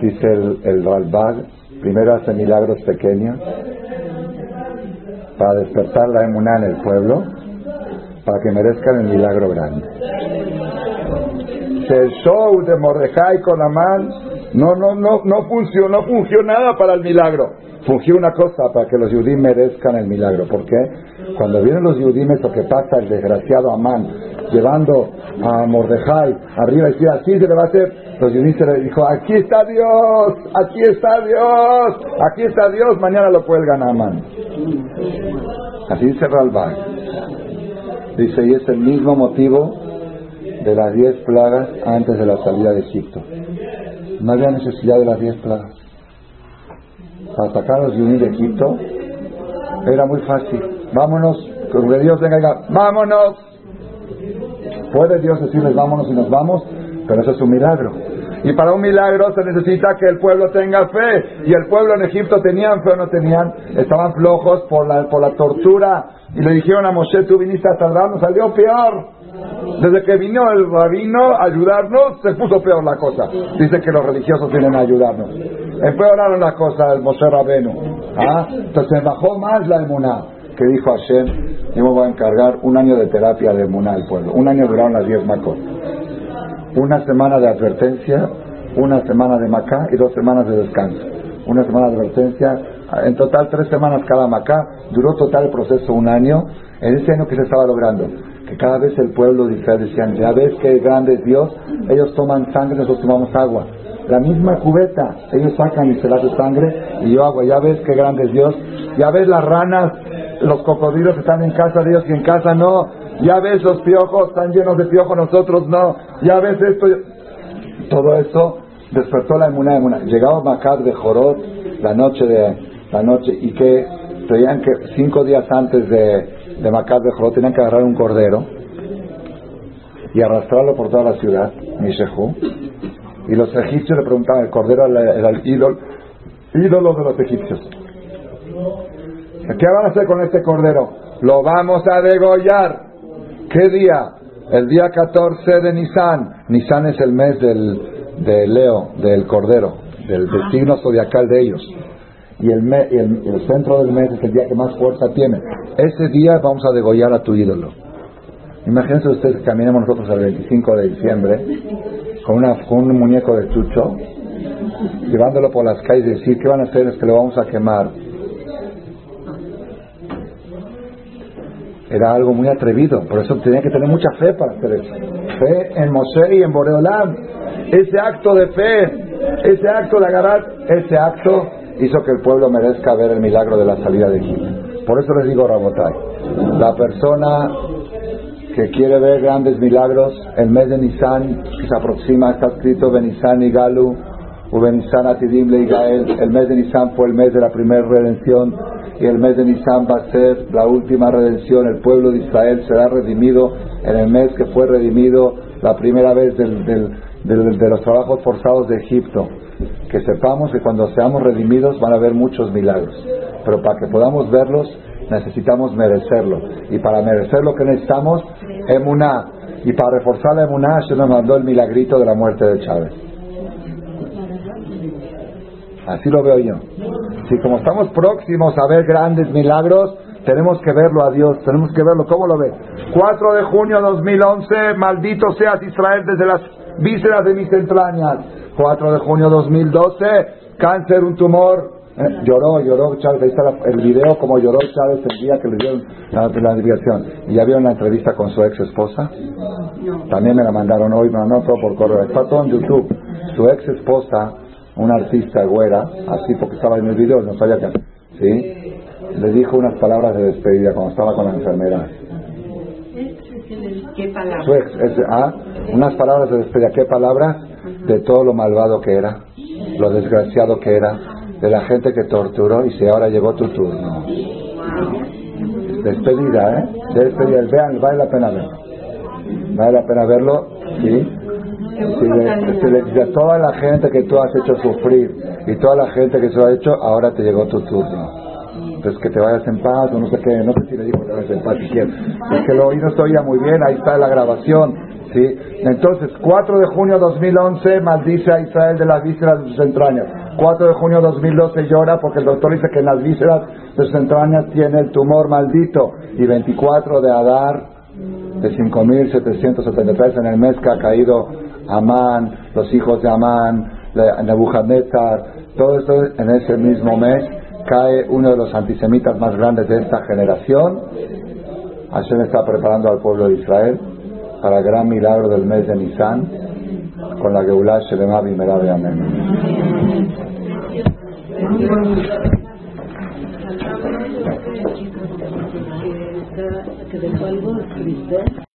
dice el, el Ralbag, primero hace milagros pequeños para despertar la emuná en el pueblo, para que merezcan el milagro grande. El show de Mordejai con Amán no, no, no, no funcionó, no funcionó nada para el milagro fungió una cosa para que los judíos merezcan el milagro. ¿Por qué? Cuando vienen los judíos, lo que pasa, el desgraciado Amán, llevando a Mordejai arriba y decía, así se le va a hacer, los judíos le dijo, aquí está Dios, aquí está Dios, aquí está Dios, mañana lo cuelgan a Amán. Así dice Ralbach. Dice, y es el mismo motivo de las diez plagas antes de la salida de Egipto. No había necesidad de las diez plagas para sacar a los de Egipto, era muy fácil. Vámonos, que Dios venga y diga, vámonos. Puede Dios decirles vámonos y nos vamos, pero eso es un milagro. Y para un milagro se necesita que el pueblo tenga fe. Y el pueblo en Egipto tenían fe o no tenían, estaban flojos por la, por la tortura. Y le dijeron a Moshe, tú viniste a salvarnos, salió peor. Desde que vino el rabino a ayudarnos, se puso peor la cosa. Dice que los religiosos vienen a ayudarnos. Empeoraron las cosas el Moshe Rabenu. ¿Ah? Entonces bajó más la emuná. Que dijo Hashem, yo me voy a encargar un año de terapia de emuná al pueblo. Un año duraron las diez macos. Una semana de advertencia, una semana de macá y dos semanas de descanso. Una semana de advertencia, en total tres semanas cada macá. Duró total el proceso un año. En ese año que se estaba logrando que cada vez el pueblo de Israel decían, ya ves que grande es Dios, ellos toman sangre, nosotros tomamos agua. La misma cubeta, ellos sacan y se la de sangre Y yo hago, ya ves qué grande es Dios. Ya ves las ranas, los cocodrilos están en casa de Dios y en casa no. Ya ves los piojos, están llenos de piojos, nosotros no. Ya ves esto. Todo eso despertó la emuná, emuná. Llegaba Macar de Jorot la noche de la noche y que tenían que cinco días antes de, de Macar de Jorot tenían que agarrar un cordero y arrastrarlo por toda la ciudad, Mishehu. Y los egipcios le preguntaban, el cordero era el ídolo, ídolo de los egipcios. ¿Qué van a hacer con este cordero? Lo vamos a degollar. ¿Qué día? El día 14 de Nisan. Nisan es el mes del, de Leo, del cordero, del signo zodiacal de ellos. Y el, me- y el, centro del mes es el día que más fuerza tiene. Ese día vamos a degollar a tu ídolo. Imagínense ustedes que caminemos nosotros el 25 de diciembre con, una, con un muñeco de chucho, llevándolo por las calles y decir, ¿qué van a hacer? Es que lo vamos a quemar. Era algo muy atrevido, por eso tenía que tener mucha fe para hacer eso. Fe en Moshe y en Boreolam. Ese acto de fe, ese acto de agarrar, ese acto hizo que el pueblo merezca ver el milagro de la salida de Egipto. Por eso les digo, Rabotai, la persona que quiere ver grandes milagros, el mes de Nisan se aproxima, está escrito Benisan y Galu, o Benisan Atidim Leigael. El mes de Nisan fue el mes de la primera redención y el mes de Nisan va a ser la última redención. El pueblo de Israel será redimido en el mes que fue redimido la primera vez del- del- de los trabajos forzados de Egipto. Que sepamos que cuando seamos redimidos van a haber muchos milagros, pero para que podamos verlos necesitamos merecerlo. Y para merecer lo que necesitamos, emuná. Y para reforzar la emuná, se nos mandó el milagrito de la muerte de Chávez. Así lo veo yo. Si como estamos próximos a ver grandes milagros, tenemos que verlo a Dios, tenemos que verlo. ¿Cómo lo ve? 4 de junio 2011, maldito seas Israel desde las vísceras de mis entrañas. 4 de junio 2012, cáncer, un tumor. Eh, lloró, lloró Chávez, ahí está el video como lloró Chávez el día que le dieron la, la. ¿Y ya vieron la entrevista con su ex esposa? También me la mandaron hoy, me mandaron todo por correo. Está todo en YouTube. Su ex esposa, una artista güera, así porque estaba en el video, no sabía que. ¿Sí? Le dijo unas palabras de despedida cuando estaba con la enfermera. ¿Qué palabra? Su ex, es- ah, unas palabras de despedida. ¿Qué palabras? De todo lo malvado que era, lo desgraciado que era, de la gente que torturó y si ahora llegó tu turno. Despedida, ¿eh? Despedida. Vean, vale la pena verlo. Vale la pena verlo, ¿sí? Si le, si le dice a toda la gente que tú has hecho sufrir y toda la gente que se lo ha hecho, ahora te llegó tu turno. Entonces que te vayas en paz o no sé qué, no sé si le dijo que te vayas en paz si quieres. Es que lo oí no se oía muy bien, ahí está la grabación. ¿Sí? Entonces, 4 de junio 2011 maldice a Israel de las vísceras de sus entrañas. 4 de junio 2012 llora porque el doctor dice que en las vísceras de sus entrañas tiene el tumor maldito. Y 24 de Adar de 5.773 en el mes que ha caído Amán, los hijos de Amán, Nebuchadnezzar, todo esto en ese mismo mes cae uno de los antisemitas más grandes de esta generación. Hashem está preparando al pueblo de Israel para el gran milagro del mes de Nisan con la Geulah Shelema Bimera de Amén. Que.